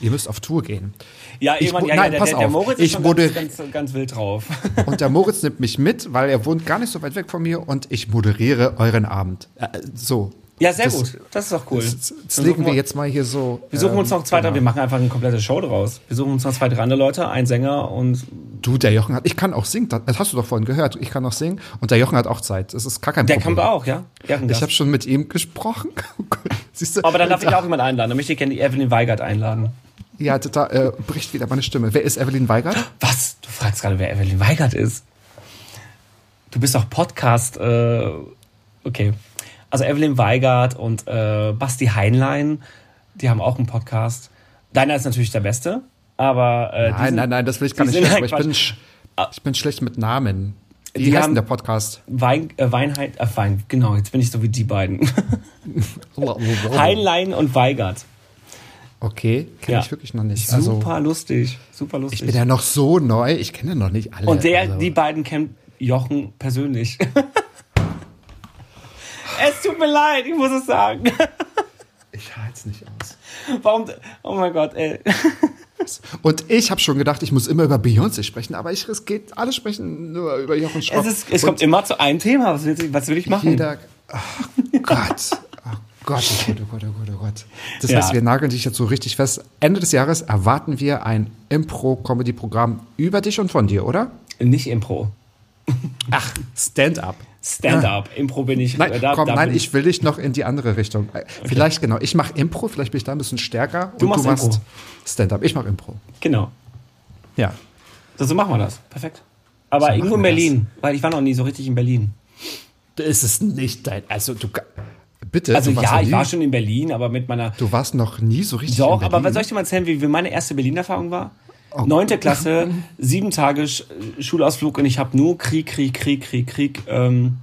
ihr müsst auf Tour gehen. Ja, Ich mo- ja, nein, ja, der, pass der, der. Moritz Ich ist moder- ganz, ganz, ganz wild drauf. [LAUGHS] Und der Moritz nimmt mich mit, weil er wohnt gar nicht so weit weg von mir und ich moderiere euren Abend. Äh, so. Ja, sehr Das- gut. Das ist doch cool. Das, das legen suchen wir jetzt mal hier so. Wir suchen uns ähm, noch zwei, drei, genau. wir machen einfach eine komplette Show draus. Wir suchen uns noch zwei, drei andere Leute, ein Sänger und Du, der Jochen hat, ich kann auch singen, das hast du doch vorhin gehört, ich kann auch singen und der Jochen hat auch Zeit. Das ist gar kein der Problem. kommt auch, ja? Ich habe schon mit ihm gesprochen. [LAUGHS] Siehst du? Aber dann darf ich auch jemanden einladen. Dann möchte ich gerne die Evelyn Weigert einladen. Ja, da äh, bricht wieder meine Stimme. Wer ist Evelyn Weigert? Was? Du fragst gerade, wer Evelyn Weigert ist? Du bist doch Podcast, äh, okay. Also Evelyn Weigert und äh, Basti Heinlein, die haben auch einen Podcast. Deiner ist natürlich der beste, aber äh, Nein, sind- nein, nein, das will ich gar nicht. schlecht, Aber ich, bin, ich bin schlecht mit Namen. Wie Die heißt haben- der Podcast? Wein, äh, Weinheit, äh, Wein, genau, jetzt bin ich so wie die beiden. [LAUGHS] Heinlein und Weigert. Okay, kenne Ja. ich wirklich noch nicht. Also, Super lustig, super lustig. ich bin ja noch so neu, ich kenne noch nicht alle. und der, also. die beiden kennt Jochen persönlich. [LAUGHS] es tut mir leid, ich muss es sagen. Ich halte es nicht aus. Warum? Oh mein Gott, ey. Und ich habe schon gedacht, ich muss immer über Beyoncé sprechen, aber ich, es geht, alle sprechen nur über Jochen Schropp. Es, ist, es kommt immer zu einem Thema. Was will, ich- was will ich machen? Jeder, oh Gott, oh Gott, oh Gott, oh Gott, oh Gott, oh Gott. Das Ja. heißt, wir nageln dich jetzt so richtig fest. Ende des Jahres erwarten wir ein Impro-Comedy-Programm über dich und von dir, oder? Nicht Impro. Ach, Stand-up. Stand-up. Impro bin ich. Nein, äh, da, komm, da nein, ich will dich noch in die andere Richtung. Äh, Vielleicht genau. Ich mache Impro, vielleicht bin ich da ein bisschen stärker. Du machst du machst. Stand-up. Ich mache Impro. Genau. Ja. So, so machen wir das. Perfekt. Aber So irgendwo in Berlin, weil ich war noch nie so richtig in Berlin. Das ist nicht dein. Also du. Bitte. Also ja, ich war schon in Berlin, aber mit meiner. Du warst noch nie so richtig. Doch, in aber Berlin. was soll ich dir mal erzählen, wie wie meine erste Berlin-Erfahrung war? Oh. Neunte Klasse, sieben Tage Sch Schulausflug und ich habe nur Krieg, Krieg, Krieg, Krieg, Krieg ähm,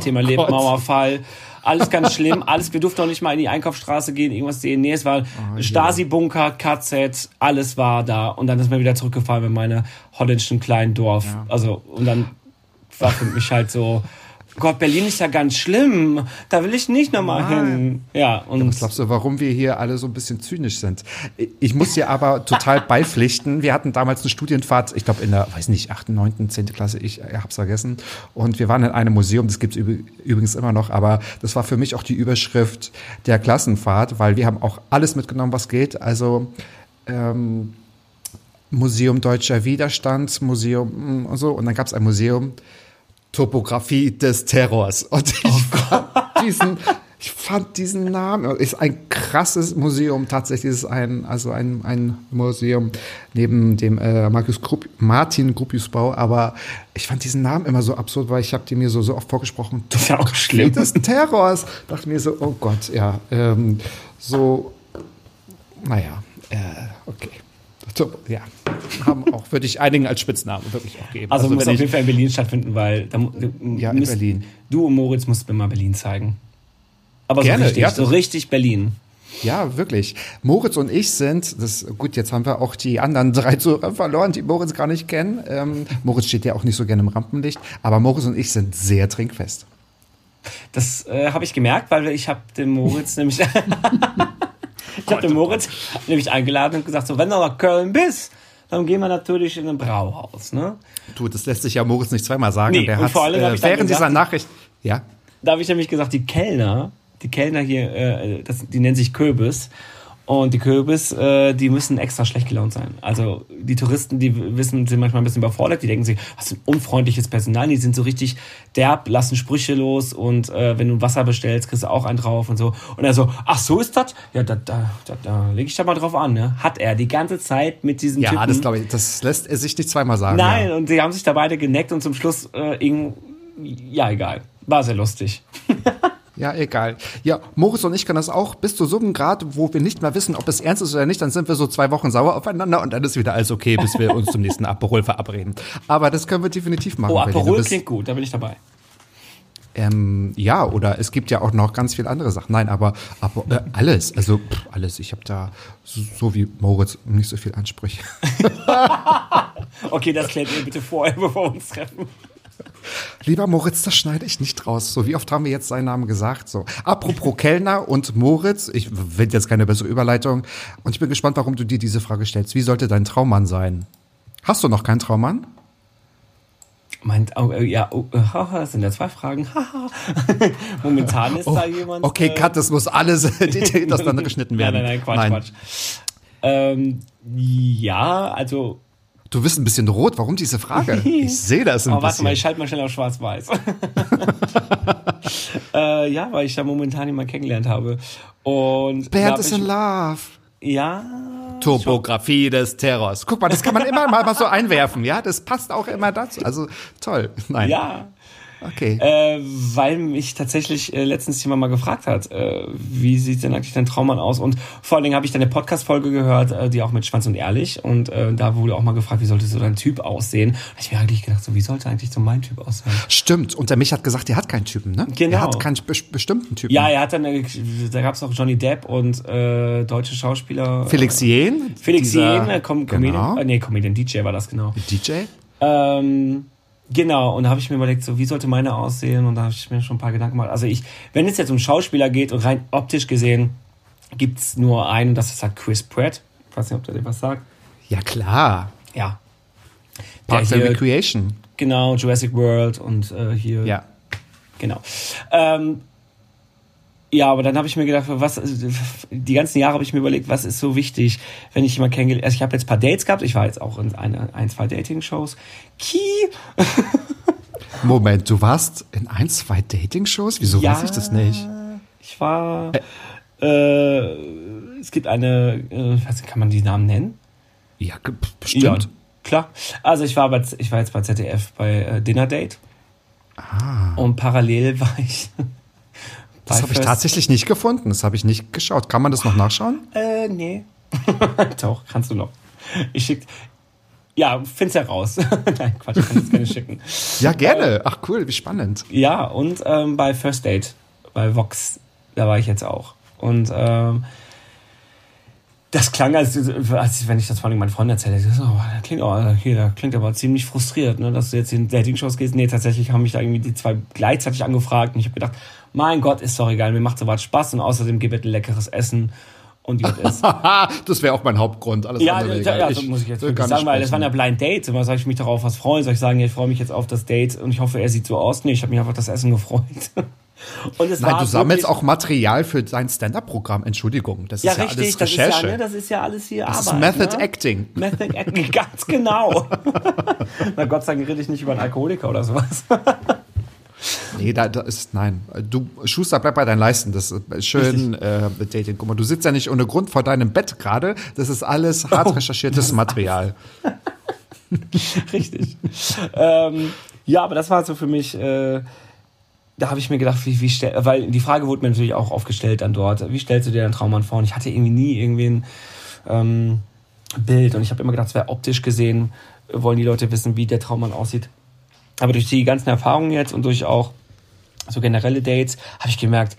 Thema Oh Gott. Mauerfall. Alles ganz schlimm. [LAUGHS] Alles, wir durften auch nicht mal in die Einkaufsstraße gehen, irgendwas sehen. Nee, es war Oh, Stasi-Bunker, KZ, alles war da. Und dann ist mir wieder zurückgefahren in meine holländischen kleinen Dorf. Also, und dann war für mich halt so, Gott, Berlin ist ja ganz schlimm. Da will ich nicht nochmal hin. Ja, und Was glaubst du, warum wir hier alle so ein bisschen zynisch sind? Ich muss dir aber total [LAUGHS] beipflichten. Wir hatten damals eine Studienfahrt, ich glaube in der, weiß nicht, 8., 9., 10. Klasse, ich hab's vergessen. Und wir waren in einem Museum, das gibt's üb- übrigens immer noch, aber das war für mich auch die Überschrift der Klassenfahrt, weil wir haben auch alles mitgenommen, was geht. Also ähm, Museum Deutscher Widerstand, Museum mm, und so. Und dann gab's ein Museum Topografie des Terrors. Und ich fand diesen, ich fand diesen Namen, ist ein krasses Museum, tatsächlich ist es ein, also ein, ein Museum neben dem äh, Markus Grupp, Martin Gruppiusbau, aber ich fand diesen Namen immer so absurd, weil ich habe den mir so, so oft vorgesprochen. ist ja auch schlimm. des Terrors. Dachte mir so, oh Gott, ja, ähm, so, naja, äh, okay. So, ja, haben auch, würde ich einigen als Spitznamen wirklich auch geben. Also, muss wenn auf jeden Fall in Berlin stattfinden, weil da, Ja, in müsst- Berlin. Du und Moritz musst mir mal Berlin zeigen. Aber Gerne, so richtig, ja, so richtig Berlin. Ja, wirklich. Moritz und ich sind, das gut, jetzt haben wir auch die anderen drei Zuhörer verloren, die Moritz gar nicht kennen. Ähm, Moritz steht ja auch nicht so gerne im Rampenlicht, aber Moritz und ich sind sehr trinkfest. Das äh, habe ich gemerkt, weil ich habe den Moritz [LAUGHS] nämlich ich habe den Moritz [LAUGHS] nämlich eingeladen und gesagt, so wenn du nach Köln bist, dann gehen wir natürlich in ein Brauhaus, ne? Du, das lässt sich ja Moritz nicht zweimal sagen. Nee, Der und hat vor allem äh, während dieser Nachricht, ja, Da habe ich nämlich gesagt, die Kellner, die Kellner hier, äh, das, die nennen sich Köbis. Und die Köbis, äh, die müssen extra schlecht gelaunt sein. Also die Touristen, die wissen, sind manchmal ein bisschen überfordert. Die denken sich, was ein unfreundliches Personal. Die sind so richtig derb, lassen Sprüche los. Und äh, wenn du Wasser bestellst, kriegst du auch einen drauf und so. Und er so, ach so ist das? Ja, da, da, da, da lege ich da mal drauf an. Ne? Hat er die ganze Zeit mit diesem ja, Typen. das glaube ich, das lässt er sich nicht zweimal sagen. Nein, Ja. und die haben sich da beide geneckt und zum Schluss äh, irgend, ja egal. War sehr lustig. [LAUGHS] Ja, egal. Ja, Moritz und ich können das auch bis zu so einem Grad, wo wir nicht mehr wissen, ob es ernst ist oder nicht, dann sind wir so zwei Wochen sauer aufeinander und dann ist wieder alles okay, bis wir uns zum nächsten Aperol verabreden. Aber das können wir definitiv machen. Oh, Aperol klingt gut, da bin ich dabei. Ähm, ja, oder es gibt ja auch noch ganz viele andere Sachen. Nein, aber, aber äh, alles, also pff, alles. Ich habe da so, so wie Moritz nicht so viel Ansprüche. [LAUGHS] Okay, das klärt ihr bitte vorher, bevor wir uns treffen. Lieber Moritz, das schneide ich nicht raus. So, wie oft haben wir jetzt seinen Namen gesagt? So, apropos Kellner und Moritz, ich will jetzt keine bessere Überleitung. Und ich bin gespannt, warum du dir diese Frage stellst. Wie sollte dein Traummann sein? Hast du noch keinen Traummann? Meint, oh, äh, ja, oh, äh, haha, das sind ja zwei Fragen. [LAUGHS] haha. Momentan ist da jemand. Oh, Okay, äh, Cut, das muss alles [LAUGHS] hintereinander [LAUGHS] geschnitten werden. Nein, nein, nein, Quatsch, Quatsch. Ähm, ja, also, Du bist ein bisschen rot. Warum diese Frage? [LAUGHS] Ich sehe das ein aber warte bisschen. mal, ich schalte mal schnell auf Schwarz-Weiß. [LAUGHS] äh, ja, weil ich da momentan jemanden kennengelernt habe. Und Bernd hab is ich, in love. Ja, Topografie des Terrors. Guck mal, das kann man immer mal, mal so einwerfen, ja? Das passt auch immer dazu. Also toll. Nein. ja. Okay. Äh, weil mich tatsächlich äh, letztens jemand mal gefragt hat, äh, wie sieht denn eigentlich dein Traummann aus? Und vor allen Dingen habe ich dann eine Podcast-Folge gehört, äh, die auch mit Schwanz und Ehrlich. Und äh, da wurde auch mal gefragt, wie sollte so dein Typ aussehen? Und ich mir eigentlich gedacht, so, wie sollte eigentlich so mein Typ aussehen? Stimmt. Und der mich hat gesagt, der hat keinen Typen, ne? Genau. Er hat keinen bes- bestimmten Typen. Ja, er hat dann, äh, da gab es auch Johnny Depp und äh, deutsche Schauspieler. Felix Jen. Felix dieser- Jen, äh, Com Comedian. Genau. Äh, nee, Comedian DJ war das genau. DJ. Ähm, genau, und da habe ich mir überlegt, so wie sollte meine aussehen? Und da habe ich mir schon ein paar Gedanken gemacht. Also ich, wenn es jetzt um Schauspieler geht und rein optisch gesehen, gibt's nur einen, und das ist halt Chris Pratt. Ich weiß nicht, ob der dir was sagt. Ja, klar. Ja. Parks and Recreation. Genau, Jurassic World und äh, hier. Ja. Genau. Ähm, ja, aber dann habe ich mir gedacht, was die ganzen Jahre habe ich mir überlegt, was ist so wichtig, wenn ich jemanden kennengelernt Also ich habe jetzt ein paar Dates gehabt, ich war jetzt auch in eine, ein, zwei Dating-Shows. Ki, [LAUGHS] Moment, du warst in ein, zwei Dating-Shows? Wieso Ja. weiß ich das nicht? Ich war. Äh, es gibt eine. Äh, weiß nicht, kann man die Namen nennen? Ja, bestimmt. Ja, klar. Also ich war, bei, ich war jetzt bei ZDF bei äh, Dinner Date. Ah. Und parallel war ich. Das habe ich tatsächlich nicht gefunden. Das habe ich nicht geschaut. Kann man das noch nachschauen? Äh, nee. [LAUGHS] Doch, kannst du noch. Ich schick. Ja, find's heraus. [LAUGHS] Nein, Quatsch, ich kann es gerne schicken. Ja, gerne. Ach cool, wie spannend. Ja, und ähm, bei First Date, bei Vox, da war ich jetzt auch. Und ähm, das klang, als, als wenn ich das vor allem meinen Freunden erzähle, so, oh, das klingt, aber, hier, das klingt aber ziemlich frustriert, ne, dass du jetzt in Dating-Shows gehst. Nee, tatsächlich haben mich da irgendwie die zwei gleichzeitig angefragt und ich habe gedacht, mein Gott, ist doch egal, mir macht sowas Spaß und außerdem gibt es leckeres Essen und gut ist. [LAUGHS] das wäre auch mein Hauptgrund. Alles ja, andere ja, ja, so muss ich jetzt wirklich sagen, weil das waren ja Blind Dates. Immer soll ich mich darauf was freuen? Soll ich sagen, ich freue mich jetzt auf das Date und ich hoffe, er sieht so aus? Nee, ich habe mich einfach auf das Essen gefreut. [LAUGHS] Und es Nein, du sammelst auch Material für dein Stand-up-Programm. Entschuldigung, das ja, ist ja richtig, alles Recherche. Das ist ja, ne, das ist ja alles hier das Arbeit. ist Method ne? Acting. Method [LAUGHS] Acting, ganz genau. Na Gott sei Dank rede ich nicht über einen Alkoholiker oder sowas. Nee, da, da ist, nein. Du, Schuster, bleib bei deinen Leisten. Das ist schön äh, Dating. Guck mal, du sitzt ja nicht ohne Grund vor deinem Bett gerade. Das ist alles hart oh. recherchiertes Material. [LAUGHS] Richtig. ähm, ja, aber das war so für mich, äh, da habe ich mir gedacht, wie, wie stell, weil die Frage wurde mir natürlich auch aufgestellt dann dort, wie stellst du dir deinen Traummann vor? Und ich hatte irgendwie nie irgendwie ein ähm, Bild und ich habe immer gedacht, es wäre optisch gesehen, wollen die Leute wissen, wie der Traummann aussieht. Aber durch die ganzen Erfahrungen jetzt und durch auch so generelle Dates habe ich gemerkt,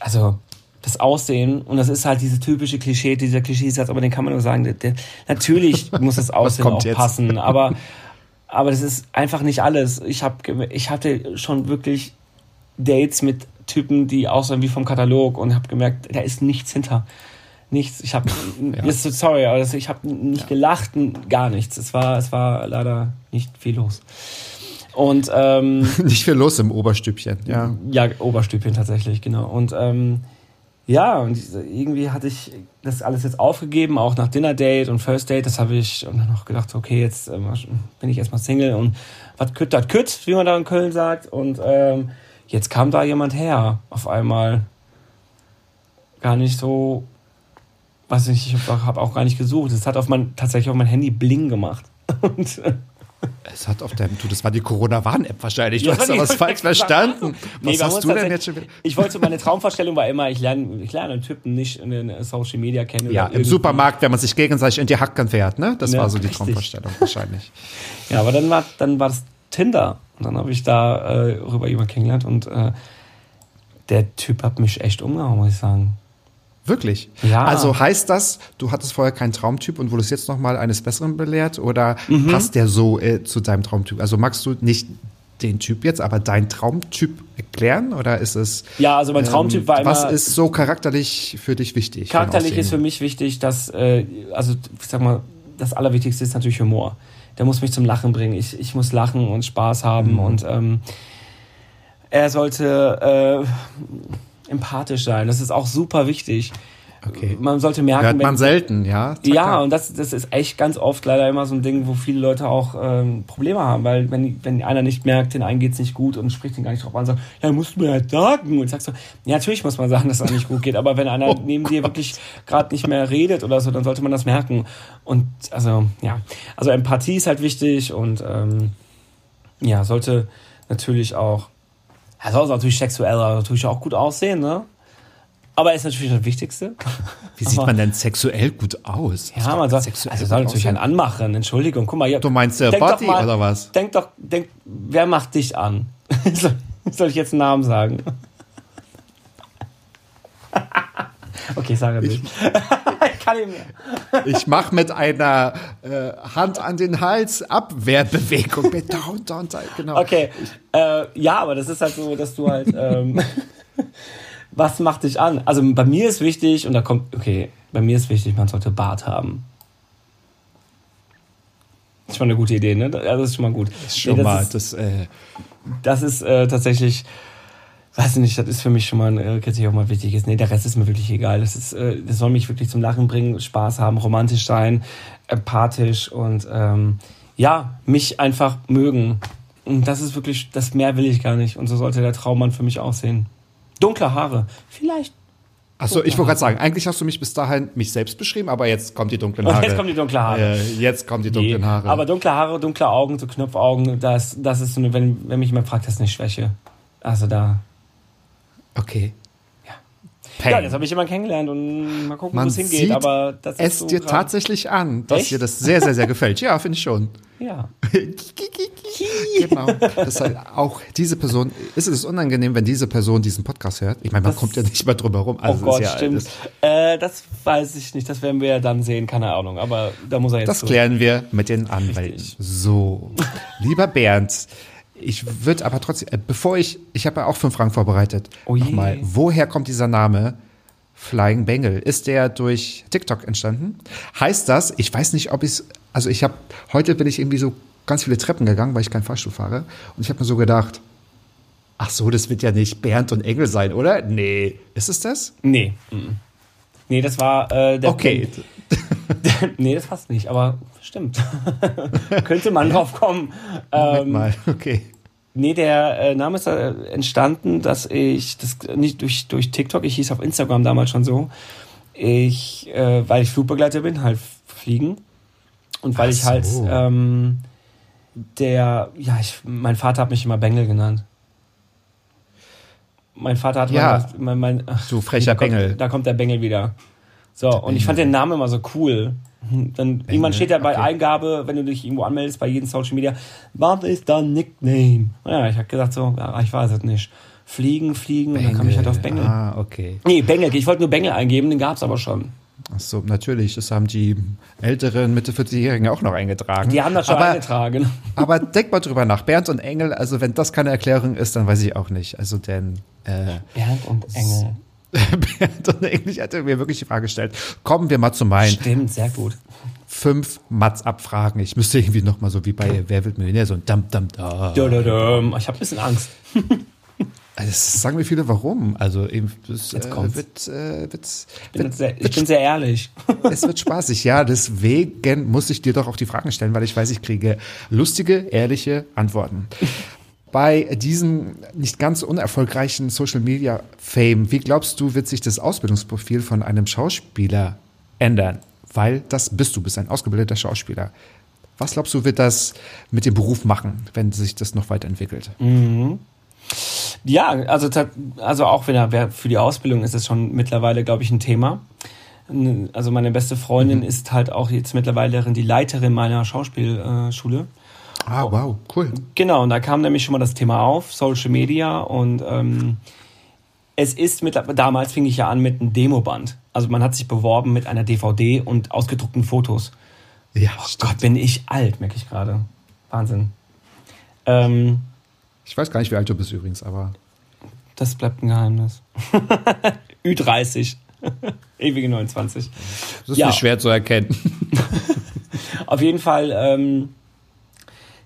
also das Aussehen und das ist halt diese typische Klischee, dieser Klischeesatz, aber den kann man nur sagen, der, der, natürlich [LAUGHS] muss das Aussehen auch jetzt? passen, [LAUGHS] aber aber das ist einfach nicht alles. Ich habe ich hatte schon wirklich Dates mit Typen, die aussehen wie vom Katalog und habe gemerkt, da ist nichts hinter. Nichts. Ich habe, [LAUGHS] ja. sorry, aber ich habe nicht ja. gelacht, gar nichts. Es war, es war leider nicht viel los. Und ähm, [LAUGHS] nicht viel los im Oberstübchen, ja. Ja, Oberstübchen tatsächlich, genau. Und ähm, ja, und irgendwie hatte ich das alles jetzt aufgegeben, auch nach Dinner Date und First Date. Das habe ich und dann noch gedacht, okay, jetzt ähm, bin ich erstmal Single und was kütt, das kütt, wie man da in Köln sagt. Und ähm, jetzt kam da jemand her, auf einmal. Gar nicht so, weiß nicht, ich habe auch gar nicht gesucht. Es hat auf mein, tatsächlich auf mein Handy Bling gemacht. [LAUGHS] Und, es hat auf deinem, du, das war die Corona-Warn-App wahrscheinlich. Du ja, hast da was falsch verstanden. Nee, was hast du denn jetzt schon wieder? Ich wollte, meine Traumvorstellung war immer, ich lerne, ich lerne einen Typen nicht in den Social Media kennen. Ja, im Supermarkt, wenn man sich gegenseitig in die Hacken fährt, ne? Das ja, war so die richtig. Traumvorstellung wahrscheinlich. Ja, aber dann war, dann war das Tinder. Und dann habe ich da äh, rüber jemanden kennengelernt und äh, der Typ hat mich echt umgehauen, muss ich sagen. Wirklich? Ja. Also heißt das, du hattest vorher keinen Traumtyp und wurdest jetzt nochmal eines Besseren belehrt oder mhm. passt der so äh, zu deinem Traumtyp? Also magst du nicht den Typ jetzt, aber deinen Traumtyp erklären oder ist es? Ja, also mein Traumtyp ähm, war immer. Was ist so charakterlich für dich wichtig? Charakterlich ist für mich wichtig, dass, äh, also ich sag mal, das Allerwichtigste ist natürlich Humor. Der muss mich zum Lachen bringen. Ich, ich muss lachen und Spaß haben mhm. und ähm, er sollte äh, empathisch sein. Das ist auch super wichtig. Okay. Man sollte merken, hört man wenn, selten, ja. Zack, ja, und das, das ist echt ganz oft leider immer so ein Ding, wo viele Leute auch ähm, Probleme haben, weil wenn, wenn einer nicht merkt, den einen geht's nicht gut und spricht den gar nicht drauf an, sagt, ja, musst du mir halt sagen und sagst so, ja, natürlich muss man sagen, dass es nicht gut geht, aber wenn einer [LAUGHS] neben dir wirklich gerade nicht mehr redet oder so, dann sollte man das merken. Und also ja, also Empathie ist halt wichtig und ähm, ja, sollte natürlich auch er soll natürlich sexuell natürlich auch gut aussehen, ne? Aber er ist natürlich das Wichtigste. Wie sieht man denn sexuell gut aus? Ja, man soll, sexuell also soll natürlich einen anmachen. Entschuldigung, guck mal. Hier, du meinst der Body mal, oder was? Denk doch, denk, wer macht dich an? [LAUGHS] soll ich jetzt einen Namen sagen? Okay, sage nicht. [LAUGHS] ich kann nicht mehr. ich mache mit einer äh, Hand an den Hals Abwehrbewegung. down, down, down, genau. Okay, äh, ja, aber das ist halt so, dass du halt... Ähm, [LAUGHS] was macht dich an? Also bei mir ist wichtig, und da kommt, okay, bei mir ist wichtig, man sollte Bart haben. Das ist schon eine gute Idee, ne? Ja, das ist schon mal gut. Das ist schon nee, das mal, ist, das, äh das ist äh, tatsächlich, weiß ich nicht, das ist für mich schon mal ein äh, Kritik auch mal wichtig ist. Nee, der Rest ist mir wirklich egal. Das ist, äh, das soll mich wirklich zum Lachen bringen, Spaß haben, romantisch sein, empathisch und ähm, ja, mich einfach mögen. Und das ist wirklich, das mehr will ich gar nicht. Und so sollte der Traummann für mich aussehen. Dunkle Haare. Vielleicht. Achso, ich wollte gerade sagen, eigentlich hast du mich bis dahin mich selbst beschrieben, aber jetzt kommt die dunklen Haare. Jetzt kommen die dunklen Haare. Äh, jetzt kommen die dunklen Haare. Aber dunkle Haare, dunkle Augen, so Knopfaugen, das, das ist so eine, wenn, wenn mich jemand fragt, das ist eine Schwäche. Also da. Okay. Ja. Peng. Ja, das habe ich immer kennengelernt und mal gucken, wo es hingeht. Aber das es so dir grad- tatsächlich an, dass Echt? dir das sehr, sehr, sehr gefällt. Ja, finde ich schon. Ja. [LAUGHS] genau. Das ist halt auch diese Person, ist es unangenehm, wenn diese Person diesen Podcast hört? Ich meine, man Das- kommt ja nicht mal drüber rum. Also oh Gott, ja, stimmt. Das, äh, das weiß ich nicht. Das werden wir ja dann sehen, keine Ahnung. Aber da muss er jetzt. das so. klären wir mit den Anwälten. Richtig. So, lieber Bernd, ich würde aber trotzdem, äh, bevor ich, ich habe ja auch fünf Fragen vorbereitet. Oh je. Nochmal, woher kommt dieser Name? Flying Bengal. Ist der durch TikTok entstanden? Heißt das, ich weiß nicht, ob ich es, also ich habe, heute bin ich irgendwie so ganz viele Treppen gegangen, weil ich kein Fahrstuhl fahre. Und ich habe mir so gedacht, ach so, das wird ja nicht Bernd und Engel sein, oder? Nee. Ist es das? Nee. mhm. Nee, das war äh, der Okay. [LAUGHS] nee, das passt nicht, aber stimmt. [LAUGHS] Könnte man drauf kommen. Ähm, mal, okay. nee, der äh, Name ist äh, entstanden, dass ich, das nicht durch, durch TikTok, ich hieß auf Instagram damals schon so, ich, äh, weil ich Flugbegleiter bin, halt fliegen. Und weil Ach ich halt, so. ähm, der, ja, ich, mein Vater hat mich immer Bengel genannt. Mein Vater hat Ja. immer, mein, mein, ach, Du frecher da kommt, Bengel. Da kommt der Bengel wieder. So, und ich fand den Namen immer so cool. Dann irgendwann steht ja bei okay. Eingabe, wenn du dich irgendwo anmeldest, bei jedem Social Media, was ist dein Nickname? Ja, ich habe gesagt so, ja, ich weiß es nicht. Fliegen, fliegen, und dann kam ich halt auf Bengel. Ah, okay. Nee, Bengel, ich wollte nur Bengel eingeben, den gab's aber schon. Ach so, natürlich. Das haben die älteren Mitte 40-Jährigen auch noch eingetragen. Die haben das schon aber, eingetragen. Aber denk mal drüber nach. Bernd und Engel, also wenn das keine Erklärung ist, dann weiß ich auch nicht. Also denn äh, Bernd und Engel. [LAUGHS] Bernd und Engel, ich hatte mir wirklich die Frage gestellt. Kommen wir mal zu meinen Stimmt, sehr gut. fünf Mats-Abfragen. Ich müsste irgendwie noch mal so wie bei Wer wird Millionär so ein Dam Dam da. Dödödöm. Ich habe ein bisschen Angst. [LAUGHS] Also das sagen mir viele, warum. Also eben, das Jetzt äh, wird, äh, wird, Ich bin, wird, sehr, ich wird bin sehr ehrlich. [LAUGHS] Es wird spaßig, ja. Deswegen muss ich dir doch auch die Fragen stellen, weil ich weiß, ich kriege lustige, ehrliche Antworten. Bei diesem nicht ganz unerfolgreichen Social Media Fame, wie glaubst du, wird sich das Ausbildungsprofil von einem Schauspieler ändern? Weil das bist du, bist ein ausgebildeter Schauspieler. Was glaubst du, wird das mit dem Beruf machen, wenn sich das noch weiterentwickelt? Ja, also, also auch wenn er wer- für die Ausbildung ist es schon mittlerweile, glaube ich, ein Thema. Also meine beste Freundin ist halt auch jetzt mittlerweile die Leiterin meiner Schauspielschule. Ah, wow, cool. Genau, und da kam nämlich schon mal das Thema auf, Social Media und ähm, es ist mit, damals fing ich ja an mit einem Demoband. Also man hat sich beworben mit einer DVD und ausgedruckten Fotos. Ja, Oh Gott, bin ich alt, merke ich gerade. Wahnsinn. Ähm, ich weiß gar nicht, wie alt du bist übrigens, aber das bleibt ein Geheimnis. [LAUGHS] Ü30. [LAUGHS] Ewige 29. das ist Ja. nicht schwer zu erkennen. [LAUGHS] Auf jeden Fall ähm,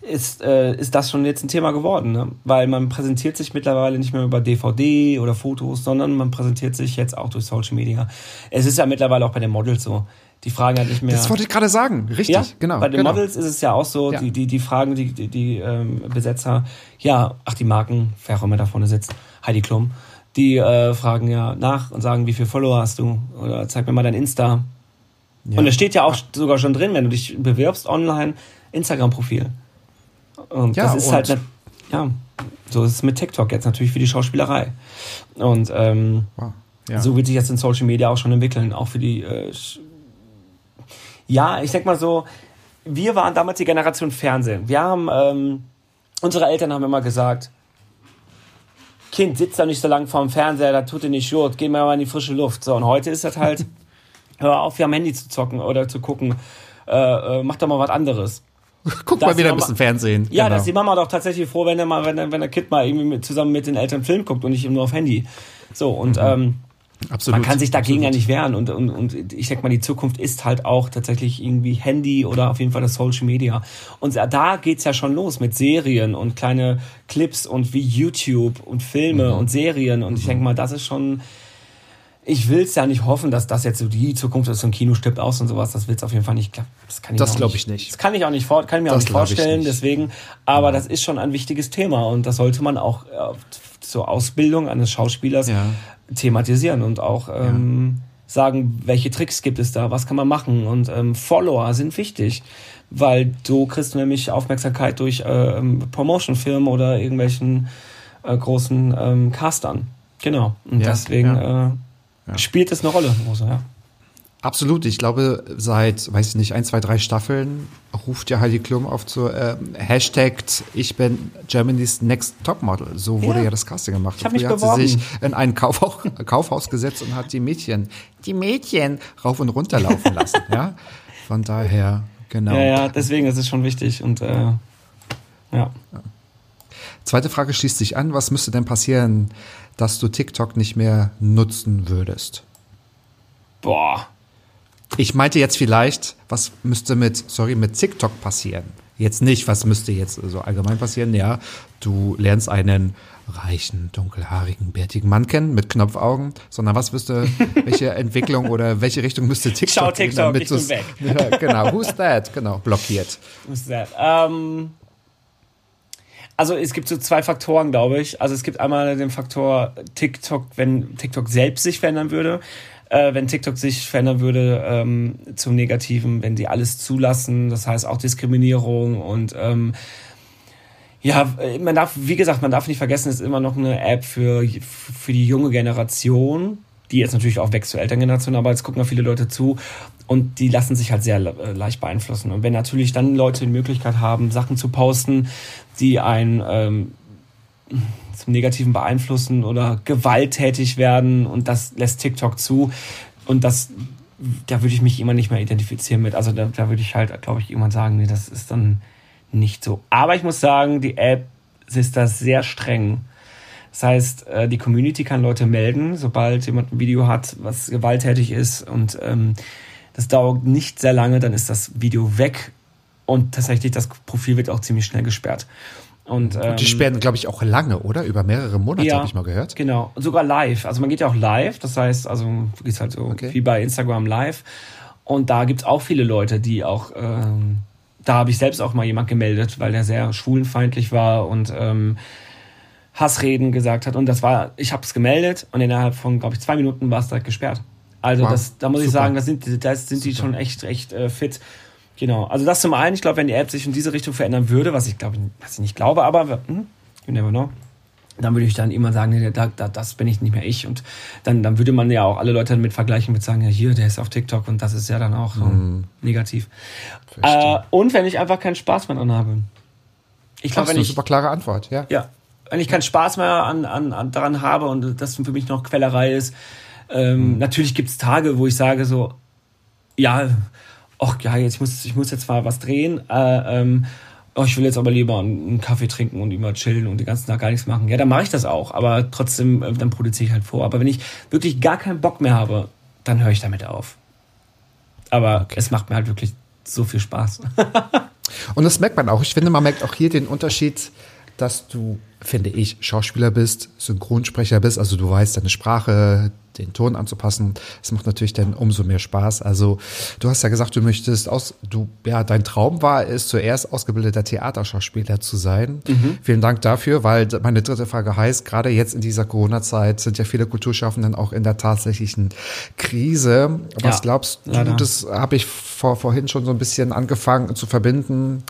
ist, äh, ist das schon jetzt ein Thema geworden, ne? weil man präsentiert sich mittlerweile nicht mehr über DVD oder Fotos, sondern man präsentiert sich jetzt auch durch Social Media. Es ist ja mittlerweile auch bei den Models so. Die fragen halt nicht mehr. Das wollte ich gerade sagen. Richtig, ja, genau. Bei den genau. Models ist es ja auch so, Ja. die, die, die fragen die, die, die ähm, Besetzer, ja, ach, die Marken, wer auch immer da vorne sitzt, Heidi Klum, die äh, fragen ja nach und sagen, wie viele Follower hast du? Oder zeig mir mal dein Insta. Ja. Und es steht ja auch sogar schon drin, wenn du dich bewirbst online, Instagram-Profil. Und Ja, das ist und- halt, ne, ja, so ist es mit TikTok jetzt natürlich für die Schauspielerei. Und ähm, Wow. Ja. so wird sich jetzt in Social Media auch schon entwickeln, auch für die. Äh, ja, ich sag mal so, wir waren damals die Generation Fernsehen. Wir haben, ähm, unsere Eltern haben immer gesagt, Kind, sitzt da nicht so lange vorm Fernseher, da tut dir nicht gut, geh mal in die frische Luft. So, und heute ist das halt, [LAUGHS] hör auf, hier am Handy zu zocken oder zu gucken, äh, äh, mach doch mal was anderes. [LAUGHS] Guck Das mal wieder ein bisschen Fernsehen. Ja, genau. da ist die Mama doch tatsächlich froh, wenn der mal, wenn, der- wenn der Kind mal irgendwie mit, zusammen mit den Eltern Film guckt und nicht nur auf Handy. So, und ähm, Absolut. man kann sich dagegen ja absolut. nicht wehren. Und, und, und ich sag mal, die Zukunft ist halt auch tatsächlich irgendwie Handy oder auf jeden Fall das Social Media. Und da geht's ja schon los mit Serien und kleine Clips und wie YouTube und Filme Mhm. und Serien. Und ich denke mal, das ist schon. Ich will's ja nicht hoffen, dass das jetzt so die Zukunft ist. So ein Kino stirbt aus und sowas. Das wird's auf jeden Fall nicht. klappen. Das, kann ich Das auch glaub ich nicht. Das kann ich auch nicht vor, kann ich mir auch Das nicht glaub ich vorstellen. nicht. Deswegen. Aber das ist schon ein wichtiges Thema und das sollte man auch äh, zur Ausbildung eines Schauspielers Ja. thematisieren und auch ähm, sagen, welche Tricks gibt es da, was kann man machen und ähm, Follower sind wichtig, weil so kriegst du nämlich Aufmerksamkeit durch ähm, Promotion-Firmen oder irgendwelchen äh, großen ähm, Castern. Genau. Und Ja, deswegen ja. Spielt es eine Rolle, Rosa, ja. Absolut. Ich glaube, seit, weiß ich nicht, ein, zwei, drei Staffeln ruft ja Heidi Klum auf zu äh, Hashtag Ich bin Germany's Next Topmodel. So wurde ja, ja das Casting gemacht. Ich Früher hat sie sich in ein Kaufhaus, [LAUGHS] Kaufhaus gesetzt und hat die Mädchen, die Mädchen rauf und runter laufen lassen. ja, von daher, genau. Ja, ja, deswegen ist es schon wichtig und äh, ja. ja. Zweite Frage schließt sich an. Was müsste denn passieren, dass du TikTok nicht mehr nutzen würdest? Boah. Ich meinte jetzt vielleicht, was müsste mit, sorry, mit TikTok passieren? Jetzt nicht, was müsste jetzt so allgemein passieren? Ja, du lernst einen reichen, dunkelhaarigen, bärtigen Mann kennen mit Knopfaugen, sondern was müsste, [LAUGHS] welche Entwicklung oder welche Richtung müsste TikTok Schau TikTok, gehen, damit ich bin weg. Ja, genau, who's that? Genau, blockiert. Who's that? Um, also es gibt so zwei Faktoren, glaube ich. Also es gibt einmal den Faktor TikTok, wenn TikTok selbst sich verändern würde äh, wenn TikTok sich verändern würde ähm, zum Negativen, wenn die alles zulassen, das heißt auch Diskriminierung und ähm, ja, man darf, wie gesagt, man darf nicht vergessen, es ist immer noch eine App für, für die junge Generation, die jetzt natürlich auch wächst zur Elterngeneration, aber jetzt gucken da viele Leute zu und die lassen sich halt sehr äh, leicht beeinflussen. Und wenn natürlich dann Leute die Möglichkeit haben, Sachen zu posten, die ein ähm, zum Negativen beeinflussen oder gewalttätig werden und das lässt TikTok zu. Und das, da würde ich mich immer nicht mehr identifizieren mit. Also da, da würde ich halt, glaube ich, irgendwann sagen, nee, das ist dann nicht so. Aber ich muss sagen, die App ist da sehr streng. Das heißt, äh, die Community kann Leute melden, sobald jemand ein Video hat, was gewalttätig ist und ähm, das dauert nicht sehr lange, dann ist das Video weg und tatsächlich das Profil wird auch ziemlich schnell gesperrt. Und, ähm, und die sperren, glaube ich, auch lange, oder? Über mehrere Monate, ja, habe ich mal gehört. Genau. Und sogar live. Also man geht ja auch live. Das heißt, also du gehst halt so okay. wie bei Instagram live. Und da gibt's auch viele Leute, die auch, ähm, da habe ich selbst auch mal jemand gemeldet, weil der sehr schwulenfeindlich war und ähm, Hassreden gesagt hat. Und das war, ich habe es gemeldet und innerhalb von, glaube ich, zwei Minuten war es direkt gesperrt. Also wow. das, da muss Super. ich sagen, das sind, das sind die schon echt, echt äh, fit. Genau. Also das zum einen, ich glaube, wenn die App sich in diese Richtung verändern würde, was ich glaube, was ich nicht glaube, aber hm, you never know. Dann würde ich dann immer sagen, nee, da, da, das bin ich nicht mehr ich. Und dann, dann würde man ja auch alle Leute damit vergleichen mit sagen, ja hier, der ist auf TikTok und das ist ja dann auch so mm. negativ. Äh, und wenn ich einfach keinen Spaß mehr dran habe. Ich glaube, wenn ich super klare Antwort, ja. Ja, wenn ich keinen Spaß mehr an, an, an daran habe und das für mich noch Quellerei ist. Ähm, mm. Natürlich gibt es Tage, wo ich sage so, ja, ach ja, jetzt muss ich muss jetzt mal was drehen. Äh, ähm, oh, ich will jetzt aber lieber einen Kaffee trinken und immer chillen und den ganzen Tag gar nichts machen. Ja, dann mache ich das auch, aber trotzdem, äh, dann produziere ich halt vor. Aber wenn ich wirklich gar keinen Bock mehr habe, dann höre ich damit auf. Aber okay. es macht mir halt wirklich so viel Spaß. [LAUGHS] und das merkt man auch. Ich finde, man merkt auch hier den Unterschied, dass du, finde ich, Schauspieler bist, Synchronsprecher bist, also du weißt deine Sprache, den Ton anzupassen. Es macht natürlich dann umso mehr Spaß. Also du hast ja gesagt, du möchtest aus, du, ja, dein Traum war es, zuerst ausgebildeter Theaterschauspieler zu sein. Mhm. Vielen Dank dafür, weil meine dritte Frage heißt, gerade jetzt in dieser Corona-Zeit sind ja viele Kulturschaffenden auch in der tatsächlichen Krise. Was ja, glaubst du, leider. das habe ich vor, vorhin schon so ein bisschen angefangen zu verbinden.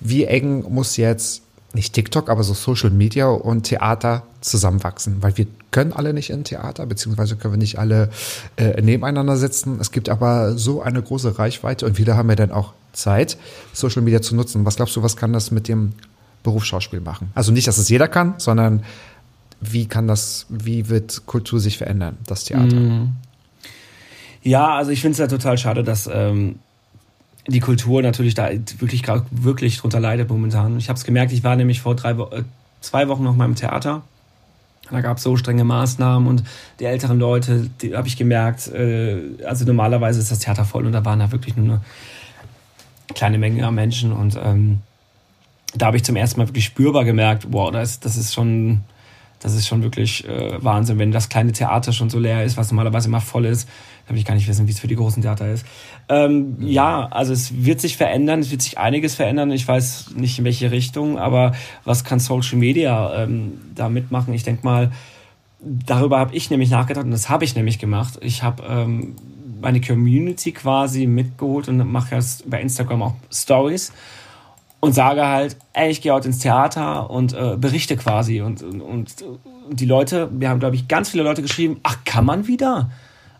Wie eng muss jetzt nicht TikTok, aber so Social Media und Theater zusammenwachsen, weil wir können alle nicht in Theater, beziehungsweise können wir nicht alle äh, nebeneinander sitzen. Es gibt aber so eine große Reichweite und wieder haben wir dann auch Zeit, Social Media zu nutzen. Was glaubst du, was kann das mit dem Berufsschauspiel machen? Also nicht, dass es jeder kann, sondern wie kann das, wie wird Kultur sich verändern, das Theater? Mhm. Ja, also ich finde es ja total schade, dass ähm, die Kultur natürlich da wirklich, wirklich drunter leidet momentan. Ich habe es gemerkt, ich war nämlich vor drei, äh, zwei Wochen noch mal im Theater. Da gab es so strenge Maßnahmen und die älteren Leute, die habe ich gemerkt, äh, also normalerweise ist das Theater voll und da waren da wirklich nur eine kleine Menge an Menschen und ähm, da habe ich zum ersten Mal wirklich spürbar gemerkt, wow, das, das ist schon, das ist schon wirklich äh, Wahnsinn, wenn das kleine Theater schon so leer ist, was normalerweise immer voll ist da will ich gar nicht wissen, wie es für die großen Theater ist. Ähm, mhm. Ja, also es wird sich verändern, es wird sich einiges verändern. Ich weiß nicht in welche Richtung, aber was kann Social Media ähm, da mitmachen? Ich denke mal, darüber habe ich nämlich nachgedacht und das habe ich nämlich gemacht. Ich habe ähm, meine Community quasi mitgeholt und mache jetzt bei Instagram auch Stories und sage halt, ey, ich gehe heute ins Theater und äh, berichte quasi und, und, und die Leute, wir haben glaube ich ganz viele Leute geschrieben, ach, kann man wieder?